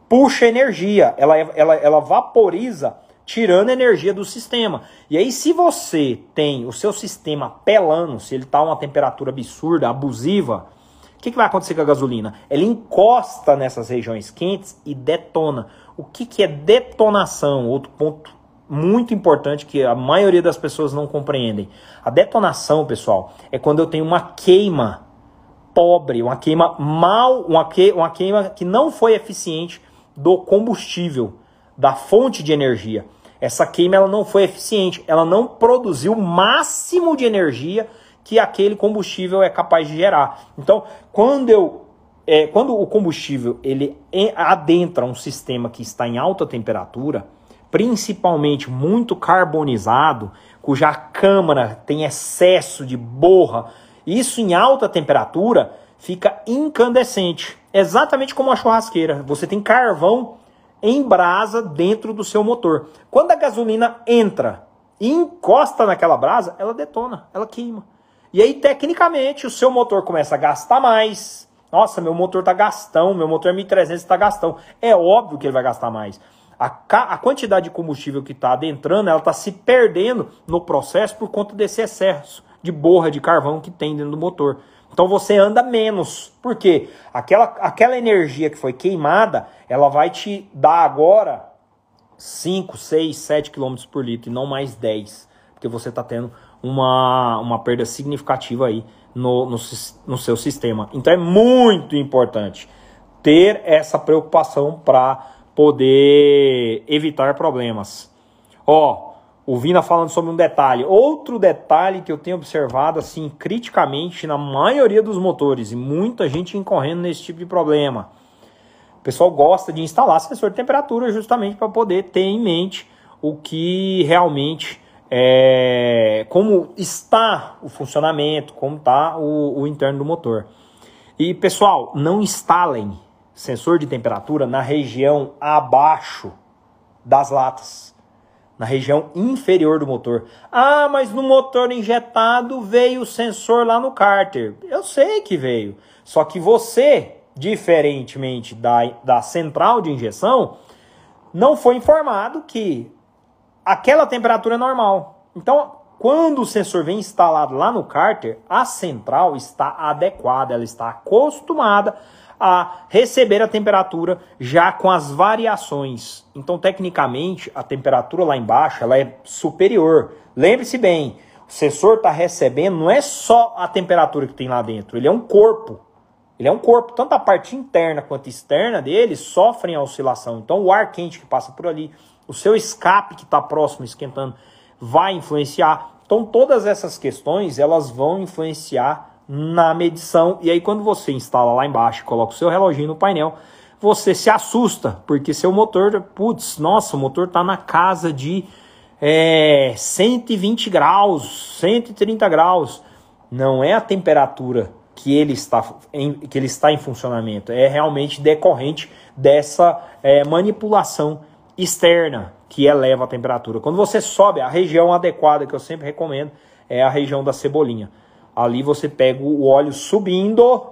A: puxa energia, ela, ela, ela vaporiza, tirando energia do sistema. E aí, se você tem o seu sistema pelando, se ele está a uma temperatura absurda, abusiva, o que, que, vai acontecer com a gasolina? Ela encosta nessas regiões quentes e detona. O que, que é detonação? Outro ponto muito importante que a maioria das pessoas não compreendem. A detonação, pessoal, é quando eu tenho uma queima pobre, uma queima mal, uma, que, uma queima que não foi eficiente do combustível, da fonte de energia. Essa queima ela não foi eficiente, ela não produziu o máximo de energia que aquele combustível é capaz de gerar. Então, quando eu é, quando o combustível ele adentra um sistema que está em alta temperatura, principalmente muito carbonizado, cuja câmara tem excesso de borra, isso em alta temperatura fica incandescente. Exatamente como a churrasqueira. Você tem carvão em brasa dentro do seu motor. Quando a gasolina entra e encosta naquela brasa, ela detona, ela queima. E aí, tecnicamente, o seu motor começa a gastar mais. Nossa, meu motor tá gastão, meu motor 1300 está gastão. É óbvio que ele vai gastar mais. A, a quantidade de combustível que está adentrando, ela está se perdendo no processo por conta desse excesso de borra de carvão que tem dentro do motor. Então você anda menos. Por quê? Aquela, aquela energia que foi queimada, ela vai te dar agora 5, 6, 7 km por litro e não mais 10. Porque você está tendo uma, uma perda significativa aí no, no, no seu sistema. Então é muito importante ter essa preocupação para poder evitar problemas. Ó, o Vina falando sobre um detalhe. Outro detalhe que eu tenho observado assim criticamente na maioria dos motores e muita gente incorrendo nesse tipo de problema. O pessoal gosta de instalar sensor de temperatura justamente para poder ter em mente o que realmente é, como está o funcionamento, como está o, o interno do motor. E pessoal, não instalem sensor de temperatura na região abaixo das latas, na região inferior do motor. Ah, mas no motor injetado veio o sensor lá no cárter. Eu sei que veio. Só que você, diferentemente da, da central de injeção, não foi informado que aquela temperatura é normal. Então, quando o sensor vem instalado lá no cárter, a central está adequada, ela está acostumada a receber a temperatura já com as variações. Então, tecnicamente, a temperatura lá embaixo ela é superior. Lembre-se bem, o sensor está recebendo não é só a temperatura que tem lá dentro, ele é um corpo. Ele é um corpo, tanto a parte interna quanto externa dele sofrem a oscilação. Então, o ar quente que passa por ali, o seu escape que está próximo esquentando, vai influenciar. Então, todas essas questões elas vão influenciar na medição. E aí, quando você instala lá embaixo, coloca o seu reloginho no painel, você se assusta, porque seu motor, putz, nossa, o motor está na casa de é, 120 graus, 130 graus. Não é a temperatura que ele está em, que ele está em funcionamento, é realmente decorrente dessa é, manipulação externa que eleva a temperatura. Quando você sobe, a região adequada que eu sempre recomendo é a região da cebolinha. Ali você pega o óleo subindo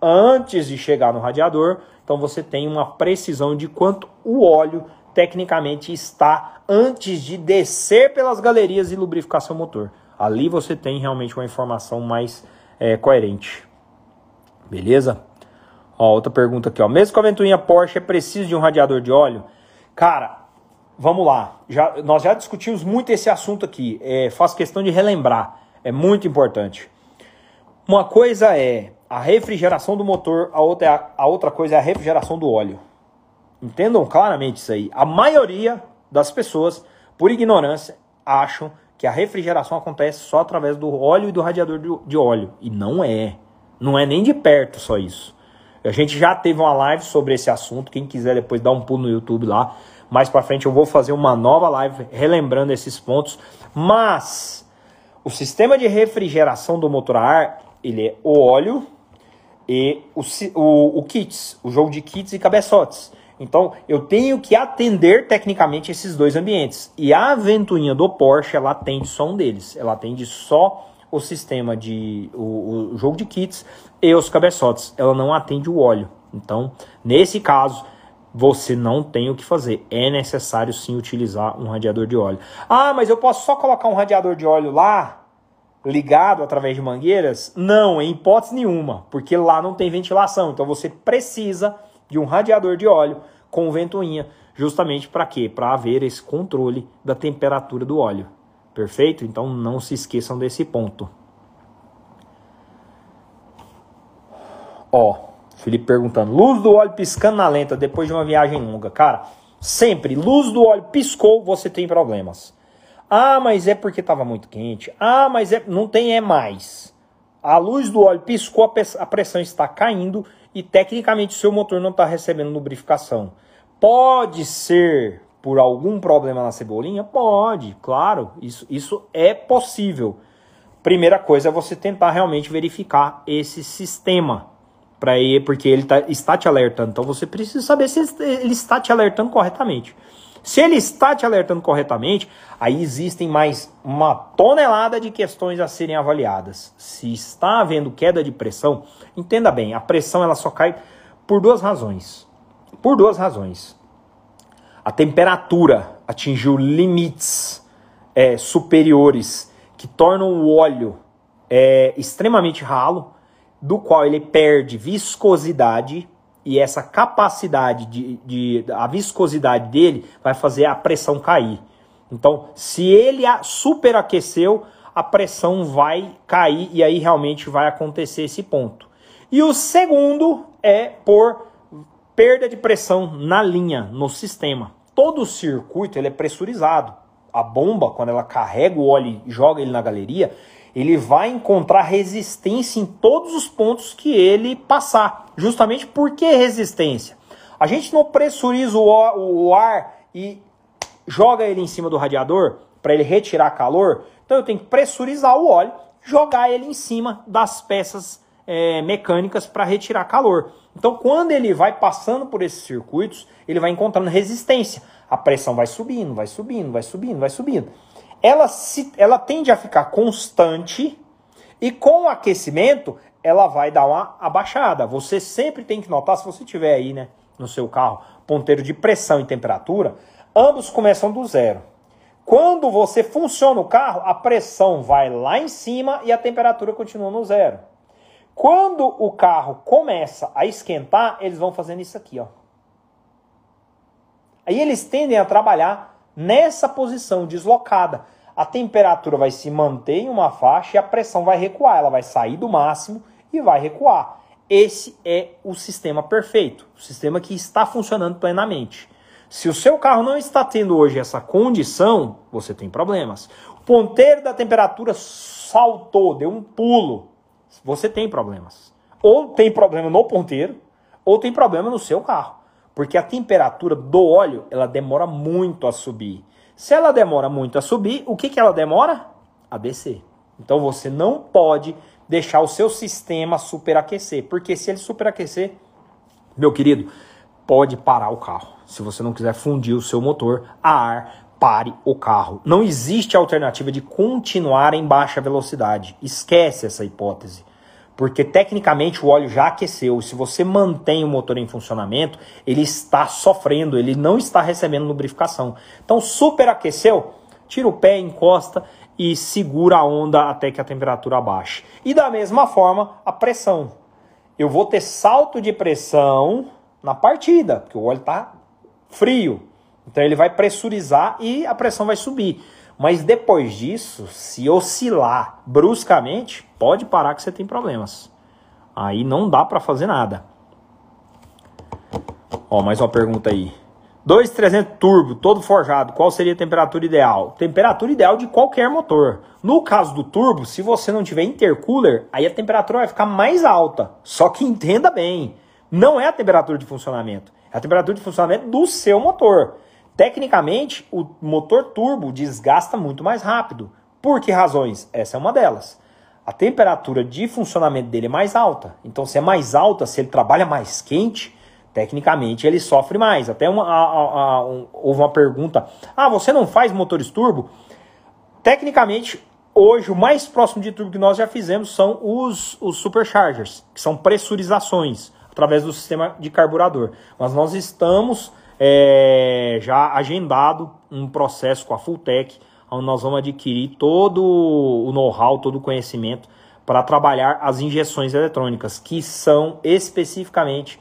A: antes de chegar no radiador, então você tem uma precisão de quanto o óleo tecnicamente está antes de descer pelas galerias e lubrificar seu motor. Ali você tem realmente uma informação mais é, coerente. Beleza? Ó, outra pergunta aqui, ó. Mesmo com a ventoinha Porsche, é preciso de um radiador de óleo? Cara, vamos lá. Já, nós já discutimos muito esse assunto aqui. É, faço questão de relembrar. É muito importante. Uma coisa é a refrigeração do motor, a outra, é a, a outra coisa é a refrigeração do óleo. Entendam claramente isso aí. A maioria das pessoas, por ignorância, acham que a refrigeração acontece só através do óleo e do radiador de óleo. E não é. Não é nem de perto só isso. A gente já teve uma live sobre esse assunto. Quem quiser depois dar um pulo no YouTube lá. Mais para frente eu vou fazer uma nova live relembrando esses pontos. Mas o sistema de refrigeração do motor a ar, ele é o óleo e o, o, o kits, o jogo de kits e cabeçotes. Então, eu tenho que atender tecnicamente esses dois ambientes. E a ventoinha do Porsche, ela atende só um deles. Ela atende só o sistema de o, o jogo de kits e os cabeçotes. Ela não atende o óleo. Então, nesse caso, você não tem o que fazer. É necessário sim utilizar um radiador de óleo. Ah, mas eu posso só colocar um radiador de óleo lá, ligado através de mangueiras? Não, em hipótese nenhuma, porque lá não tem ventilação. Então você precisa de um radiador de óleo com ventoinha, justamente para quê? Para haver esse controle da temperatura do óleo. Perfeito? Então não se esqueçam desse ponto. Ó, Felipe perguntando: luz do óleo piscando na lenta depois de uma viagem longa. Cara, sempre luz do óleo piscou, você tem problemas. Ah, mas é porque estava muito quente. Ah, mas é não tem é mais. A luz do óleo piscou, a pressão está caindo e tecnicamente seu motor não está recebendo lubrificação. Pode ser por algum problema na cebolinha? Pode, claro, isso, isso é possível. Primeira coisa é você tentar realmente verificar esse sistema para porque ele tá, está te alertando. Então você precisa saber se ele está te alertando corretamente. Se ele está te alertando corretamente, aí existem mais uma tonelada de questões a serem avaliadas. Se está havendo queda de pressão, entenda bem, a pressão ela só cai por duas razões. Por duas razões. A temperatura atingiu limites é, superiores que tornam o óleo é, extremamente ralo, do qual ele perde viscosidade e essa capacidade de, de, a viscosidade dele vai fazer a pressão cair. Então, se ele superaqueceu, a pressão vai cair e aí realmente vai acontecer esse ponto. E o segundo é por perda de pressão na linha, no sistema. Todo o circuito ele é pressurizado. A bomba, quando ela carrega o óleo e joga ele na galeria, ele vai encontrar resistência em todos os pontos que ele passar. Justamente por que resistência? A gente não pressuriza o, o ar e joga ele em cima do radiador para ele retirar calor. Então eu tenho que pressurizar o óleo, jogar ele em cima das peças é, mecânicas para retirar calor. Então quando ele vai passando por esses circuitos, ele vai encontrando resistência. A pressão vai subindo, vai subindo, vai subindo, vai subindo ela, se, ela tende a ficar constante e com o aquecimento ela vai dar uma abaixada. Você sempre tem que notar, se você tiver aí né, no seu carro ponteiro de pressão e temperatura, ambos começam do zero. Quando você funciona o carro, a pressão vai lá em cima e a temperatura continua no zero. Quando o carro começa a esquentar, eles vão fazendo isso aqui, ó. Aí eles tendem a trabalhar nessa posição deslocada. A temperatura vai se manter em uma faixa e a pressão vai recuar. Ela vai sair do máximo e vai recuar. Esse é o sistema perfeito, o sistema que está funcionando plenamente. Se o seu carro não está tendo hoje essa condição, você tem problemas. O ponteiro da temperatura saltou, deu um pulo, você tem problemas. Ou tem problema no ponteiro, ou tem problema no seu carro. Porque a temperatura do óleo, ela demora muito a subir. Se ela demora muito a subir, o que, que ela demora? A descer. Então você não pode deixar o seu sistema superaquecer. Porque se ele superaquecer, meu querido, pode parar o carro. Se você não quiser fundir o seu motor a ar, pare o carro. Não existe alternativa de continuar em baixa velocidade. Esquece essa hipótese porque tecnicamente o óleo já aqueceu. Se você mantém o motor em funcionamento, ele está sofrendo, ele não está recebendo lubrificação. Então, superaqueceu, tira o pé, encosta e segura a onda até que a temperatura baixe. E da mesma forma, a pressão. Eu vou ter salto de pressão na partida, porque o óleo está frio. Então ele vai pressurizar e a pressão vai subir. Mas depois disso, se oscilar bruscamente, pode parar que você tem problemas. Aí não dá para fazer nada. Ó, mais uma pergunta aí. 2300 turbo, todo forjado, qual seria a temperatura ideal? Temperatura ideal de qualquer motor. No caso do turbo, se você não tiver intercooler, aí a temperatura vai ficar mais alta. Só que [LAUGHS] entenda bem, não é a temperatura de funcionamento, é a temperatura de funcionamento do seu motor. Tecnicamente, o motor turbo desgasta muito mais rápido. Por que razões? Essa é uma delas. A temperatura de funcionamento dele é mais alta. Então, se é mais alta, se ele trabalha mais quente, Tecnicamente ele sofre mais. Até uma, a, a, um, houve uma pergunta: ah, você não faz motores turbo? Tecnicamente, hoje o mais próximo de turbo que nós já fizemos são os, os superchargers, que são pressurizações através do sistema de carburador. Mas nós estamos é, já agendado um processo com a Fulltech, onde nós vamos adquirir todo o know-how, todo o conhecimento para trabalhar as injeções eletrônicas, que são especificamente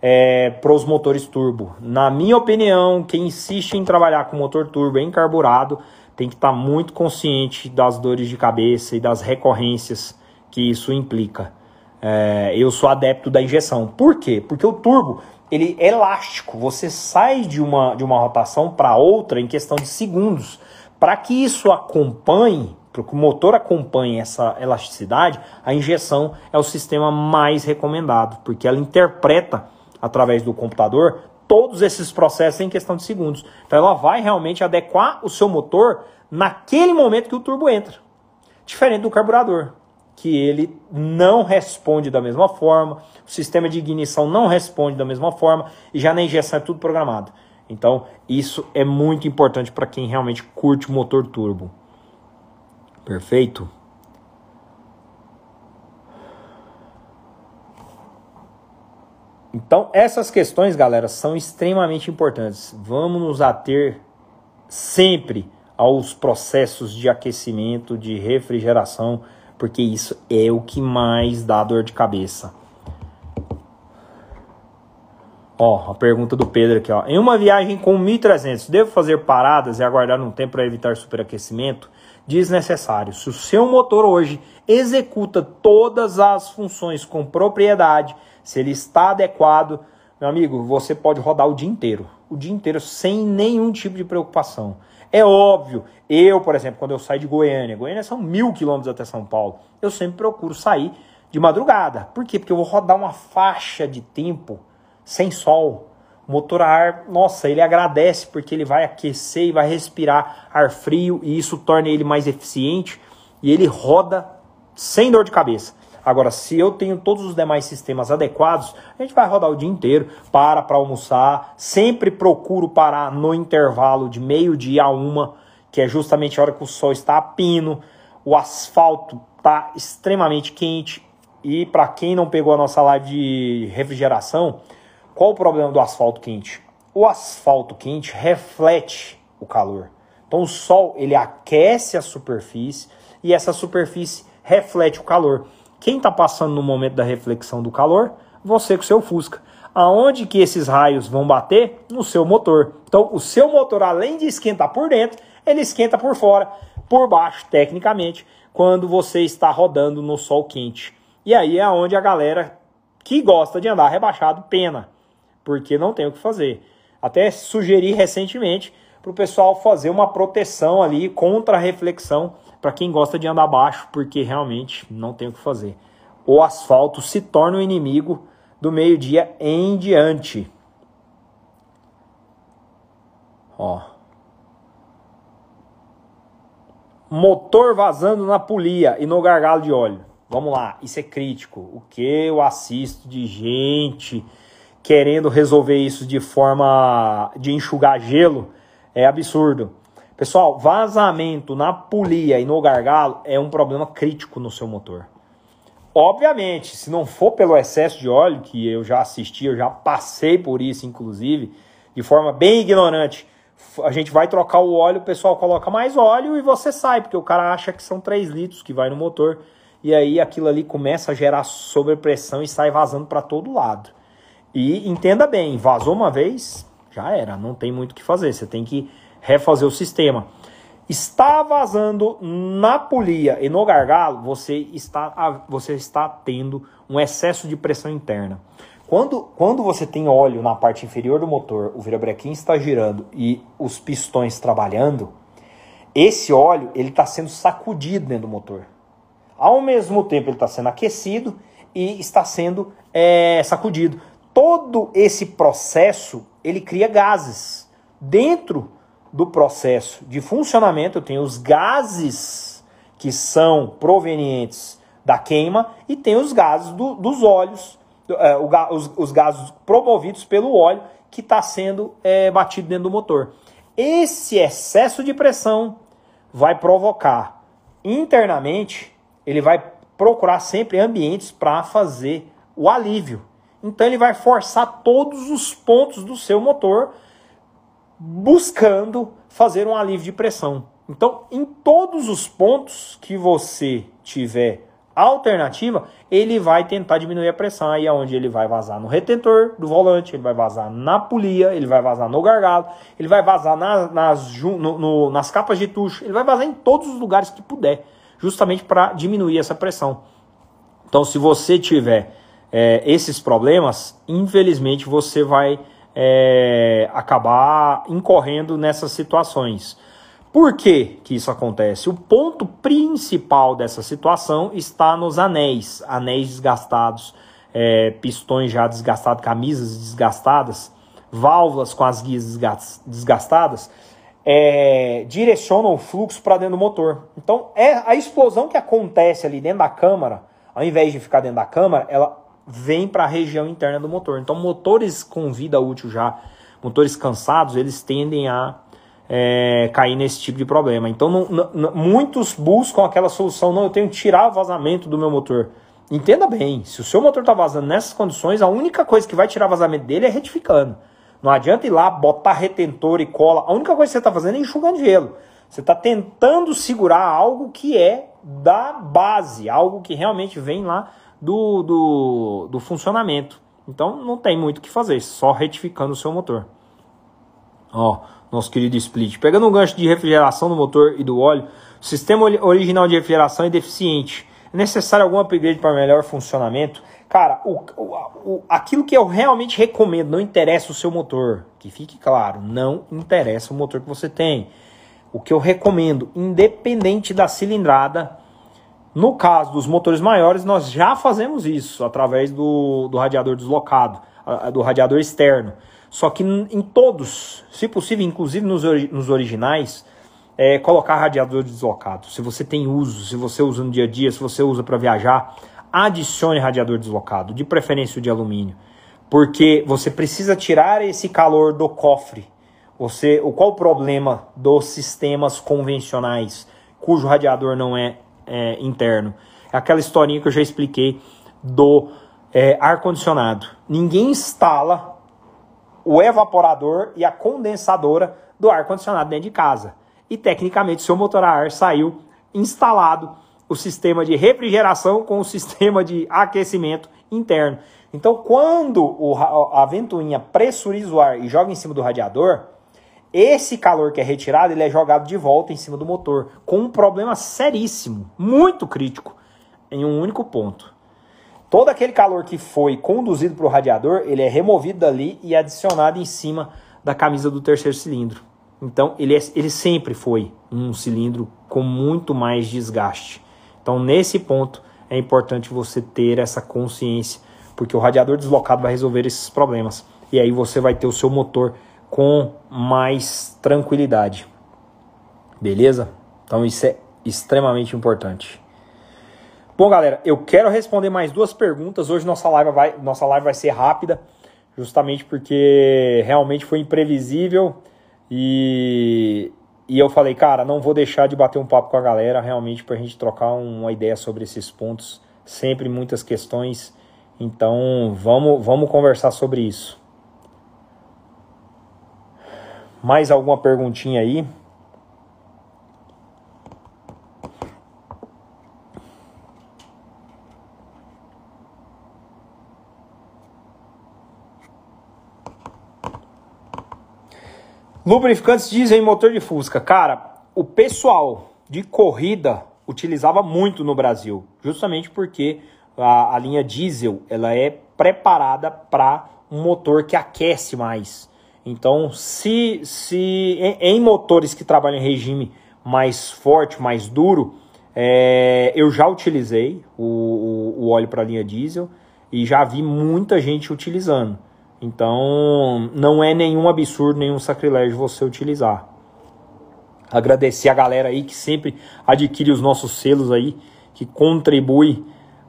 A: é, para os motores turbo. Na minha opinião, quem insiste em trabalhar com motor turbo em carburado tem que estar tá muito consciente das dores de cabeça e das recorrências que isso implica. É, eu sou adepto da injeção. Por quê? Porque o turbo ele é elástico. Você sai de uma, de uma rotação para outra em questão de segundos. Para que isso acompanhe, para que o motor acompanhe essa elasticidade, a injeção é o sistema mais recomendado, porque ela interpreta através do computador todos esses processos em questão de segundos. Então ela vai realmente adequar o seu motor naquele momento que o turbo entra. Diferente do carburador, que ele não responde da mesma forma, o sistema de ignição não responde da mesma forma e já na injeção é tudo programado. Então, isso é muito importante para quem realmente curte motor turbo. Perfeito? Então, essas questões, galera, são extremamente importantes. Vamos nos ater sempre aos processos de aquecimento, de refrigeração, porque isso é o que mais dá dor de cabeça. Ó, a pergunta do Pedro aqui, ó. Em uma viagem com 1300, devo fazer paradas e aguardar um tempo para evitar superaquecimento? Desnecessário. Se o seu motor hoje executa todas as funções com propriedade, se ele está adequado, meu amigo, você pode rodar o dia inteiro. O dia inteiro sem nenhum tipo de preocupação. É óbvio, eu, por exemplo, quando eu saio de Goiânia, Goiânia são mil quilômetros até São Paulo, eu sempre procuro sair de madrugada. Por quê? Porque eu vou rodar uma faixa de tempo sem sol. O motor a ar, nossa, ele agradece porque ele vai aquecer e vai respirar ar frio e isso torna ele mais eficiente e ele roda sem dor de cabeça. Agora, se eu tenho todos os demais sistemas adequados, a gente vai rodar o dia inteiro, para para almoçar, sempre procuro parar no intervalo de meio-dia a uma, que é justamente a hora que o sol está a pino, o asfalto está extremamente quente. E para quem não pegou a nossa live de refrigeração, qual o problema do asfalto quente? O asfalto quente reflete o calor. Então o sol ele aquece a superfície e essa superfície reflete o calor. Quem está passando no momento da reflexão do calor? Você com seu Fusca. Aonde que esses raios vão bater? No seu motor. Então, o seu motor, além de esquentar por dentro, ele esquenta por fora, por baixo, tecnicamente, quando você está rodando no sol quente. E aí é onde a galera que gosta de andar rebaixado pena, porque não tem o que fazer. Até sugeri recentemente para o pessoal fazer uma proteção ali contra a reflexão para quem gosta de andar baixo, porque realmente não tem o que fazer. O asfalto se torna o inimigo do meio-dia em diante. Ó. Motor vazando na polia e no gargalo de óleo. Vamos lá, isso é crítico. O que eu assisto de gente querendo resolver isso de forma de enxugar gelo é absurdo. Pessoal, vazamento na polia e no gargalo é um problema crítico no seu motor. Obviamente, se não for pelo excesso de óleo, que eu já assisti, eu já passei por isso, inclusive, de forma bem ignorante, a gente vai trocar o óleo, o pessoal coloca mais óleo e você sai, porque o cara acha que são 3 litros que vai no motor, e aí aquilo ali começa a gerar sobrepressão e sai vazando para todo lado. E entenda bem, vazou uma vez, já era, não tem muito o que fazer, você tem que refazer o sistema. Está vazando na polia e no gargalo, você está, você está tendo um excesso de pressão interna. quando, quando você tem óleo na parte inferior do motor, o virabrequim está girando e os pistões trabalhando, esse óleo ele está sendo sacudido dentro do motor. Ao mesmo tempo ele está sendo aquecido e está sendo é, sacudido. Todo esse processo ele cria gases. Dentro do processo de funcionamento, tenho os gases que são provenientes da queima e tem os gases do, dos óleos, é, os, os, gases promovidos pelo óleo que está sendo é, batido dentro do motor. Esse excesso de pressão vai provocar internamente, ele vai procurar sempre ambientes para fazer o alívio. Então ele vai forçar todos os pontos do seu motor buscando fazer um alívio de pressão. Então, em todos os pontos que você tiver alternativa, ele vai tentar diminuir a pressão. Aí é onde ele vai vazar no retentor do volante, ele vai vazar na polia, ele vai vazar no gargalo, ele vai vazar na, nas, no, no, nas capas de tucho, ele vai vazar em todos os lugares que puder, justamente para diminuir essa pressão. Então, se você tiver é, esses problemas, infelizmente você vai é, acabar incorrendo nessas situações. Por que, que isso acontece? O ponto principal dessa situação está nos anéis, anéis desgastados, é, pistões já desgastados, camisas desgastadas, válvulas com as guias desgastadas, é, direcionam o fluxo para dentro do motor. Então, é a explosão que acontece ali dentro da câmara, ao invés de ficar dentro da câmara, ela vem para a região interna do motor. Então, motores com vida útil já, motores cansados, eles tendem a é, cair nesse tipo de problema. Então, não, não, muitos buscam aquela solução, não, eu tenho que tirar vazamento do meu motor. Entenda bem, se o seu motor está vazando nessas condições, a única coisa que vai tirar vazamento dele é retificando. Não adianta ir lá, botar retentor e cola. A única coisa que você está fazendo é enxugando gelo. Você está tentando segurar algo que é da base, algo que realmente vem lá do, do, do funcionamento. Então não tem muito o que fazer, só retificando o seu motor. Ó, nosso querido split. Pegando um gancho de refrigeração do motor e do óleo, o sistema original de refrigeração é deficiente. É necessário algum upgrade para melhor funcionamento? Cara, o, o, o, aquilo que eu realmente recomendo, não interessa o seu motor, que fique claro, não interessa o motor que você tem. O que eu recomendo, independente da cilindrada, no caso dos motores maiores, nós já fazemos isso através do, do radiador deslocado, do radiador externo. Só que em todos, se possível, inclusive nos, nos originais, é, colocar radiador deslocado. Se você tem uso, se você usa no dia a dia, se você usa para viajar, adicione radiador deslocado, de preferência o de alumínio, porque você precisa tirar esse calor do cofre. Você, qual o problema dos sistemas convencionais, cujo radiador não é é, interno. É aquela historinha que eu já expliquei do é, ar-condicionado. Ninguém instala o evaporador e a condensadora do ar-condicionado dentro de casa. E tecnicamente, seu motor a ar saiu instalado o sistema de refrigeração com o sistema de aquecimento interno. Então, quando o, a ventoinha pressuriza o ar e joga em cima do radiador, esse calor que é retirado, ele é jogado de volta em cima do motor, com um problema seríssimo, muito crítico, em um único ponto. Todo aquele calor que foi conduzido para o radiador, ele é removido dali e adicionado em cima da camisa do terceiro cilindro. Então, ele, é, ele sempre foi um cilindro com muito mais desgaste. Então, nesse ponto, é importante você ter essa consciência, porque o radiador deslocado vai resolver esses problemas. E aí você vai ter o seu motor com mais tranquilidade. Beleza? Então isso é extremamente importante. Bom, galera, eu quero responder mais duas perguntas. Hoje nossa live vai, nossa live vai ser rápida, justamente porque realmente foi imprevisível e, e eu falei, cara, não vou deixar de bater um papo com a galera, realmente para a gente trocar uma ideia sobre esses pontos. Sempre muitas questões, então vamos, vamos conversar sobre isso. Mais alguma perguntinha aí? Lubrificantes dizem motor de Fusca. Cara, o pessoal de corrida utilizava muito no Brasil, justamente porque a, a linha diesel ela é preparada para um motor que aquece mais. Então, se, se em, motores que trabalham em regime mais forte, mais duro, é, eu já utilizei o, o, o óleo para linha diesel e já vi muita gente utilizando. Então, não é nenhum absurdo, nenhum sacrilégio você utilizar. Agradecer a galera aí que sempre adquire os nossos selos aí, que contribui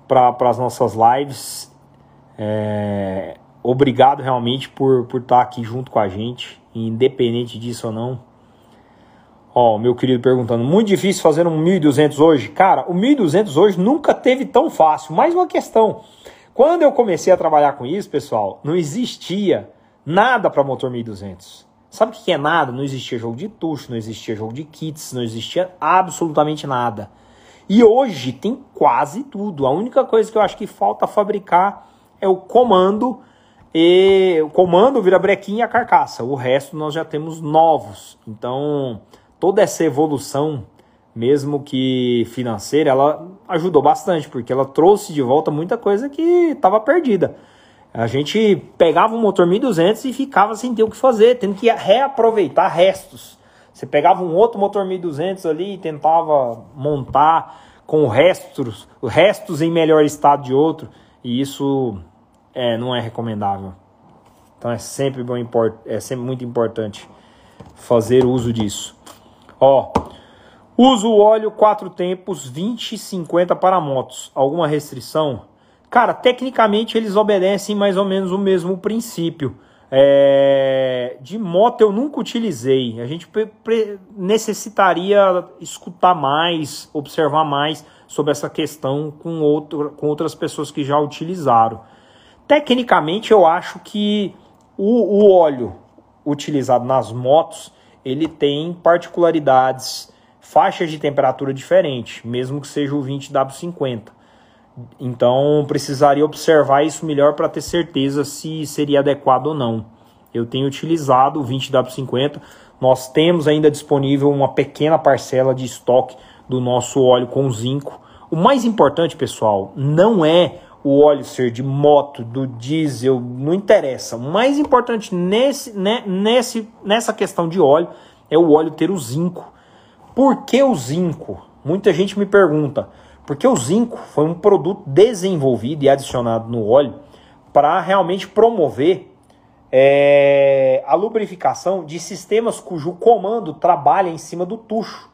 A: para as nossas lives. É, obrigado realmente por, por estar tá aqui junto com a gente, independente disso ou não. Ó, meu querido perguntando, muito difícil fazer um 1200 hoje? Cara, o 1200 hoje nunca teve tão fácil. Mais uma questão. Quando eu comecei a trabalhar com isso, pessoal, não existia nada para motor 1200. Sabe o que é nada? Não existia jogo de tucho, não existia jogo de kits, não existia absolutamente nada. E hoje tem quase tudo. A única coisa que eu acho que falta fabricar é o comando e o comando vira brequinha e a carcaça. O resto nós já temos novos. Então, toda essa evolução, mesmo que financeira, ela ajudou bastante, porque ela trouxe de volta muita coisa que estava perdida. A gente pegava um motor 1200 e ficava sem ter o que fazer, tendo que reaproveitar restos. Você pegava um outro motor 1200 ali e tentava montar com restos, restos em melhor estado de outro, e isso é, não é recomendável. Então é sempre, bom, é sempre muito importante fazer uso disso. Ó, uso óleo quatro tempos 20 e 50 para motos. Alguma restrição? Cara, tecnicamente eles obedecem mais ou menos o mesmo princípio. É, de moto eu nunca utilizei. A gente necessitaria escutar mais, observar mais sobre essa questão com, outro, com outras pessoas que já utilizaram. Tecnicamente, eu acho que o, o óleo utilizado nas motos ele tem particularidades, faixas de temperatura diferentes, mesmo que seja o 20W50. Então precisaria observar isso melhor para ter certeza se seria adequado ou não. Eu tenho utilizado o 20W50. Nós temos ainda disponível uma pequena parcela de estoque do nosso óleo com zinco. O mais importante, pessoal, não é o óleo ser de moto, do diesel, não interessa. O mais importante nesse, né, nesse, nessa questão de óleo é o óleo ter o zinco. Por que o zinco? Muita gente me pergunta. Porque o zinco foi um produto desenvolvido e adicionado no óleo para realmente promover é, a lubrificação de sistemas cujo comando trabalha em cima do tucho.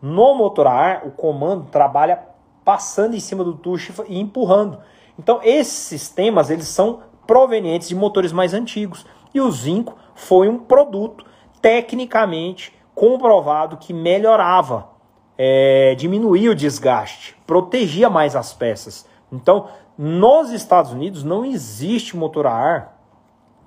A: No motor a ar, o comando trabalha passando em cima do tucho e empurrando. Então, esses sistemas eles são provenientes de motores mais antigos. E o zinco foi um produto tecnicamente comprovado que melhorava, é, diminuía o desgaste, protegia mais as peças. Então, nos Estados Unidos não existe motor a ar,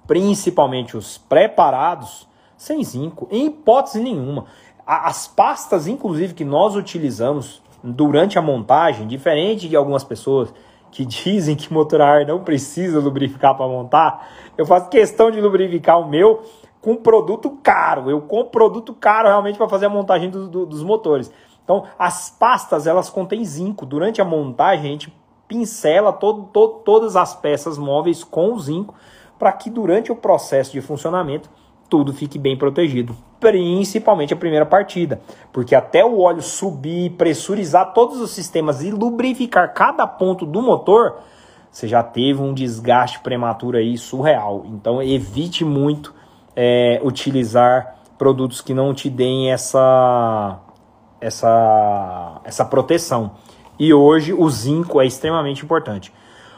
A: principalmente os preparados, sem zinco, em hipótese nenhuma. As pastas, inclusive, que nós utilizamos durante a montagem, diferente de algumas pessoas que dizem que motor a ar não precisa lubrificar para montar, eu faço questão de lubrificar o meu com produto caro. Eu compro produto caro realmente para fazer a montagem do, do, dos motores. Então, as pastas elas contêm zinco. Durante a montagem, a gente pincela todo, todo, todas as peças móveis com o zinco para que durante o processo de funcionamento tudo fique bem protegido, principalmente a primeira partida, porque até o óleo subir, pressurizar todos os sistemas e lubrificar cada ponto do motor, você já teve um desgaste prematuro aí surreal. Então evite muito é, utilizar produtos que não te deem essa, essa, essa proteção. E hoje o zinco é extremamente importante.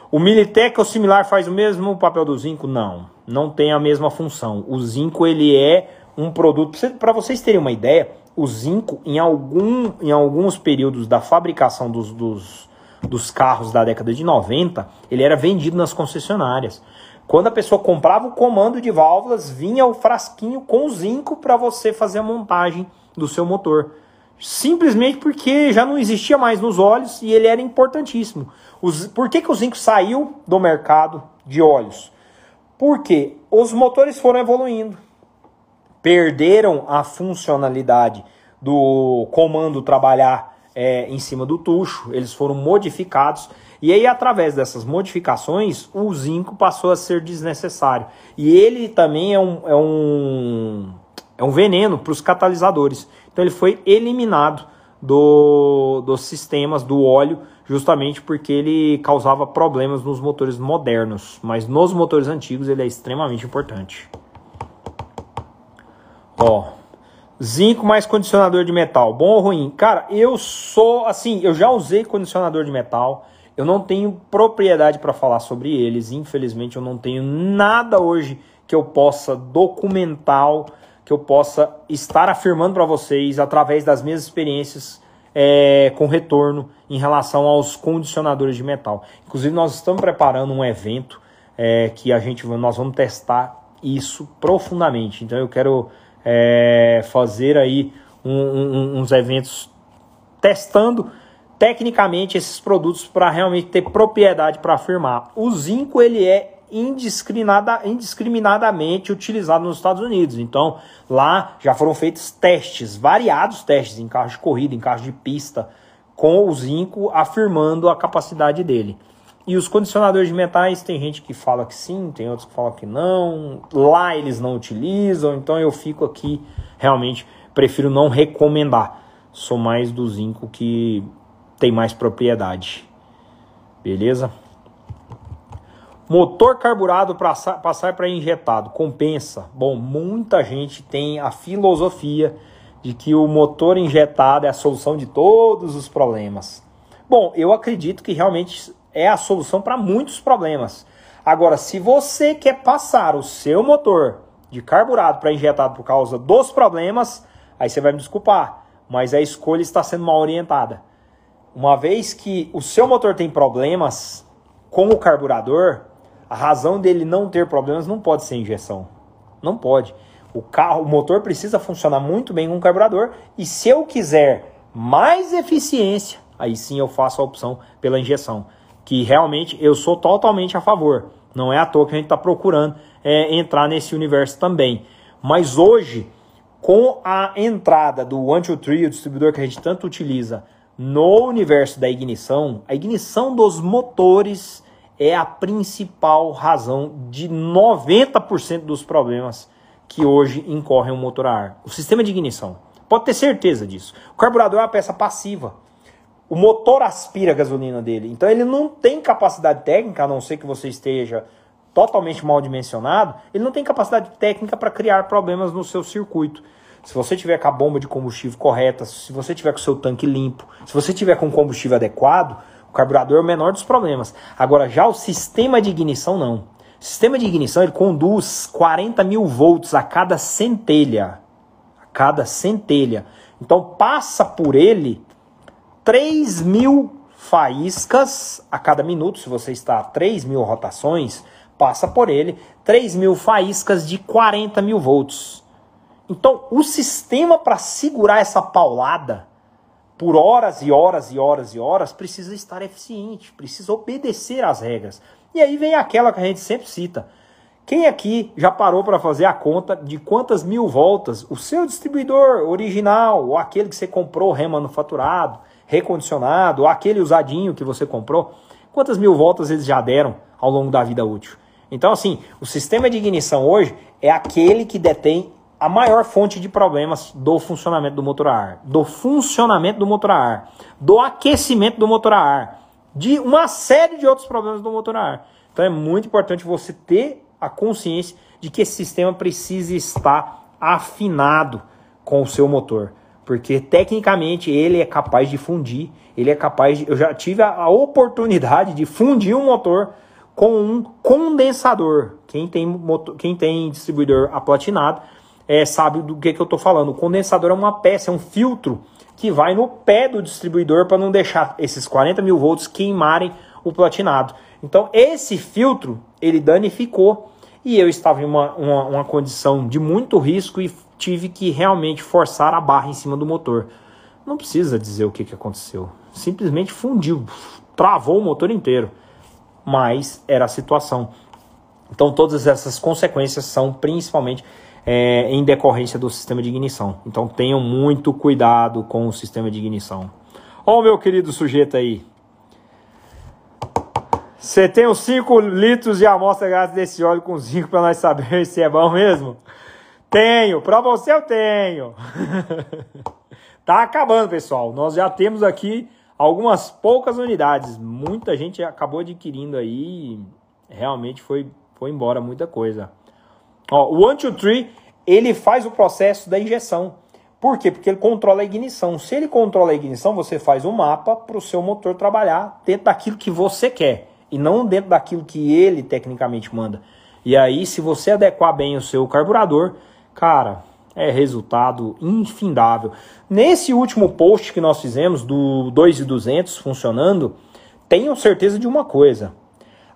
A: O Militec ou similar faz o mesmo papel do zinco? Não não tem a mesma função. O zinco ele é um produto para vocês terem uma ideia. O zinco em algum em alguns períodos da fabricação dos, dos, dos carros da década de 90, ele era vendido nas concessionárias. Quando a pessoa comprava o comando de válvulas, vinha o frasquinho com o zinco para você fazer a montagem do seu motor. Simplesmente porque já não existia mais nos óleos e ele era importantíssimo. Os, por que, que o zinco saiu do mercado de óleos? Porque os motores foram evoluindo, perderam a funcionalidade do comando trabalhar é, em cima do tucho, eles foram modificados e aí, através dessas modificações, o zinco passou a ser desnecessário. E ele também é um, é um, é um veneno para os catalisadores. Então, ele foi eliminado do, dos sistemas do óleo, justamente porque ele causava problemas nos motores modernos. Mas nos motores antigos, ele é extremamente importante. Ó, zinco mais condicionador de metal, bom ou ruim? Cara, eu sou assim, eu já usei condicionador de metal. Eu não tenho propriedade para falar sobre eles, infelizmente eu não tenho nada hoje que eu possa documentar, que eu possa estar afirmando para vocês através das minhas experiências é, com retorno em relação aos condicionadores de metal. Inclusive nós estamos preparando um evento é, que a gente nós vamos testar isso profundamente. Então eu quero é, fazer aí um, um, uns eventos testando tecnicamente esses produtos para realmente ter propriedade para afirmar. O zinco ele é indiscriminada, indiscriminadamente utilizado nos Estados Unidos. Então, lá já foram feitos testes, variados testes em carros de corrida, em carros de pista, com o zinco afirmando a capacidade dele. E os condicionadores de metais, tem gente que fala que sim, tem outros que falam que não. Lá eles não utilizam, então eu fico aqui realmente prefiro não recomendar. Sou mais do zinco que tem mais propriedade. Beleza? Motor carburado para passar para injetado, compensa. Bom, muita gente tem a filosofia de que o motor injetado é a solução de todos os problemas. Bom, eu acredito que realmente é a solução para muitos problemas. Agora, se você quer passar o seu motor de carburado para injetado por causa dos problemas, aí você vai me desculpar, mas a escolha está sendo mal orientada. Uma vez que o seu motor tem problemas com o carburador, a razão dele não ter problemas não pode ser injeção. Não pode. O carro, o motor precisa funcionar muito bem com o carburador e se eu quiser mais eficiência, aí sim eu faço a opção pela injeção, que realmente eu sou totalmente a favor. Não é à toa que a gente está procurando é, entrar nesse universo também. Mas hoje, com a entrada do One Two o distribuidor que a gente tanto utiliza, no universo da ignição, a ignição dos motores é a principal razão de 90% dos problemas que hoje incorrem o motor a ar. O sistema de ignição. Pode ter certeza disso. O carburador é uma peça passiva. O motor aspira a gasolina dele. Então ele não tem capacidade técnica, a não ser que você esteja totalmente mal dimensionado, ele não tem capacidade técnica para criar problemas no seu circuito se você tiver com a bomba de combustível correta, se você tiver com o seu tanque limpo, se você tiver com combustível adequado, o carburador é o menor dos problemas. Agora, já o sistema de ignição, não. O sistema de ignição ele conduz 40 mil volts a cada centelha. A cada centelha. Então, passa por ele 3 mil faíscas a cada minuto. Se você está a 3 mil rotações, passa por ele 3 mil faíscas de 40 mil volts. Então, o sistema para segurar essa paulada por horas e horas e horas e horas precisa estar eficiente, precisa obedecer às regras. E aí vem aquela que a gente sempre cita. Quem aqui já parou para fazer a conta de quantas mil voltas o seu distribuidor original, ou aquele que você comprou remanufaturado, recondicionado, aquele usadinho que você comprou, quantas mil voltas eles já deram ao longo da vida útil? Então, assim, o sistema de ignição hoje é aquele que detém a maior fonte de problemas do funcionamento do motor a ar, do funcionamento do motor a ar, do aquecimento do motor a ar, de uma série de outros problemas do motor a ar. Então é muito importante você ter a consciência de que esse sistema precisa estar afinado com o seu motor, porque tecnicamente ele é capaz de fundir, ele é capaz de, eu já tive a, a oportunidade de fundir um motor com um condensador. Quem tem motor, quem tem distribuidor aplatinado é, sabe do que, que eu estou falando. O condensador é uma peça, é um filtro que vai no pé do distribuidor para não deixar esses 40 mil volts queimarem o platinado. Então esse filtro ele danificou e eu estava em uma, uma, uma condição de muito risco e tive que realmente forçar a barra em cima do motor. Não precisa dizer o que, que aconteceu. Simplesmente fundiu, travou o motor inteiro. Mas era a situação. Então todas essas consequências são principalmente é, em decorrência do sistema de ignição. Então tenham muito cuidado com o sistema de ignição. Olha o meu querido sujeito aí. Você tem os 5 litros de amostra grátis desse óleo com zinco para nós saber [LAUGHS] se é bom mesmo? Tenho, para você eu tenho. [LAUGHS] tá acabando, pessoal. Nós já temos aqui algumas poucas unidades. Muita gente acabou adquirindo aí. Realmente foi, foi embora muita coisa. Ó, o Three, ele faz o processo da injeção. Por quê? Porque ele controla a ignição. Se ele controla a ignição, você faz um mapa para o seu motor trabalhar dentro daquilo que você quer e não dentro daquilo que ele tecnicamente manda. E aí, se você adequar bem o seu carburador, cara, é resultado infindável. Nesse último post que nós fizemos do 2200 funcionando, tenham certeza de uma coisa: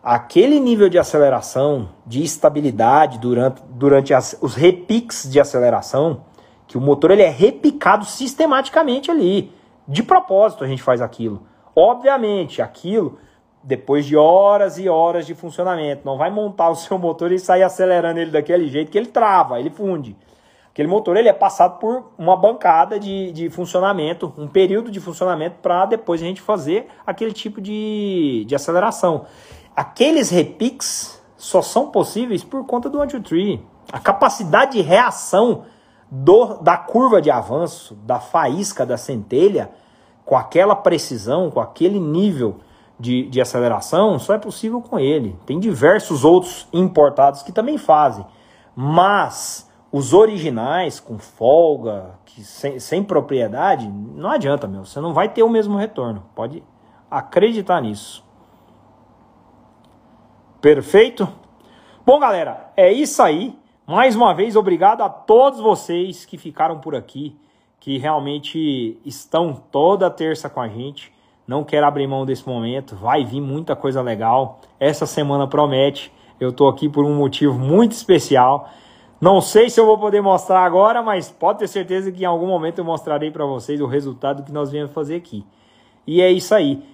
A: aquele nível de aceleração, de estabilidade durante, durante as, os repiques de aceleração, que o motor ele é repicado sistematicamente ali. De propósito a gente faz aquilo. Obviamente, aquilo depois de horas e horas de funcionamento. Não vai montar o seu motor e sair acelerando ele daquele jeito que ele trava, ele funde. Aquele motor ele é passado por uma bancada de, de funcionamento, um período de funcionamento para depois a gente fazer aquele tipo de, de aceleração. Aqueles repiques só são possíveis por conta do anti-tree. A capacidade de reação do, da curva de avanço, da faísca da centelha, com aquela precisão, com aquele nível de, de aceleração, só é possível com ele. Tem diversos outros importados que também fazem, mas os originais, com folga, que sem, sem propriedade, não adianta, meu. Você não vai ter o mesmo retorno. Pode acreditar nisso. Perfeito? Bom, galera, é isso aí. Mais uma vez, obrigado a todos vocês que ficaram por aqui, que realmente estão toda terça com a gente. Não quero abrir mão desse momento, vai vir muita coisa legal. Essa semana promete. Eu estou aqui por um motivo muito especial. Não sei se eu vou poder mostrar agora, mas pode ter certeza que em algum momento eu mostrarei para vocês o resultado que nós viemos fazer aqui. E é isso aí.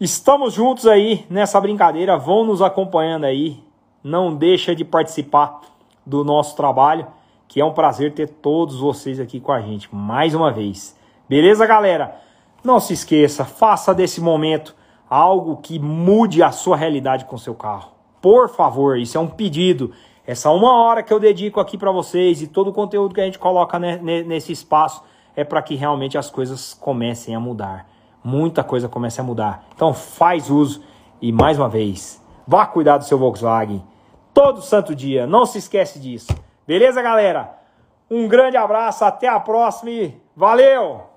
A: Estamos juntos aí nessa brincadeira, vão nos acompanhando aí. Não deixa de participar do nosso trabalho, que é um prazer ter todos vocês aqui com a gente mais uma vez. Beleza, galera? Não se esqueça, faça desse momento algo que mude a sua realidade com seu carro. Por favor, isso é um pedido. Essa uma hora que eu dedico aqui para vocês e todo o conteúdo que a gente coloca nesse espaço é para que realmente as coisas comecem a mudar. Muita coisa comece a mudar. Então faz uso e mais uma vez, vá cuidar do seu Volkswagen todo santo dia. Não se esquece disso. Beleza, galera? Um grande abraço, até a próxima e valeu!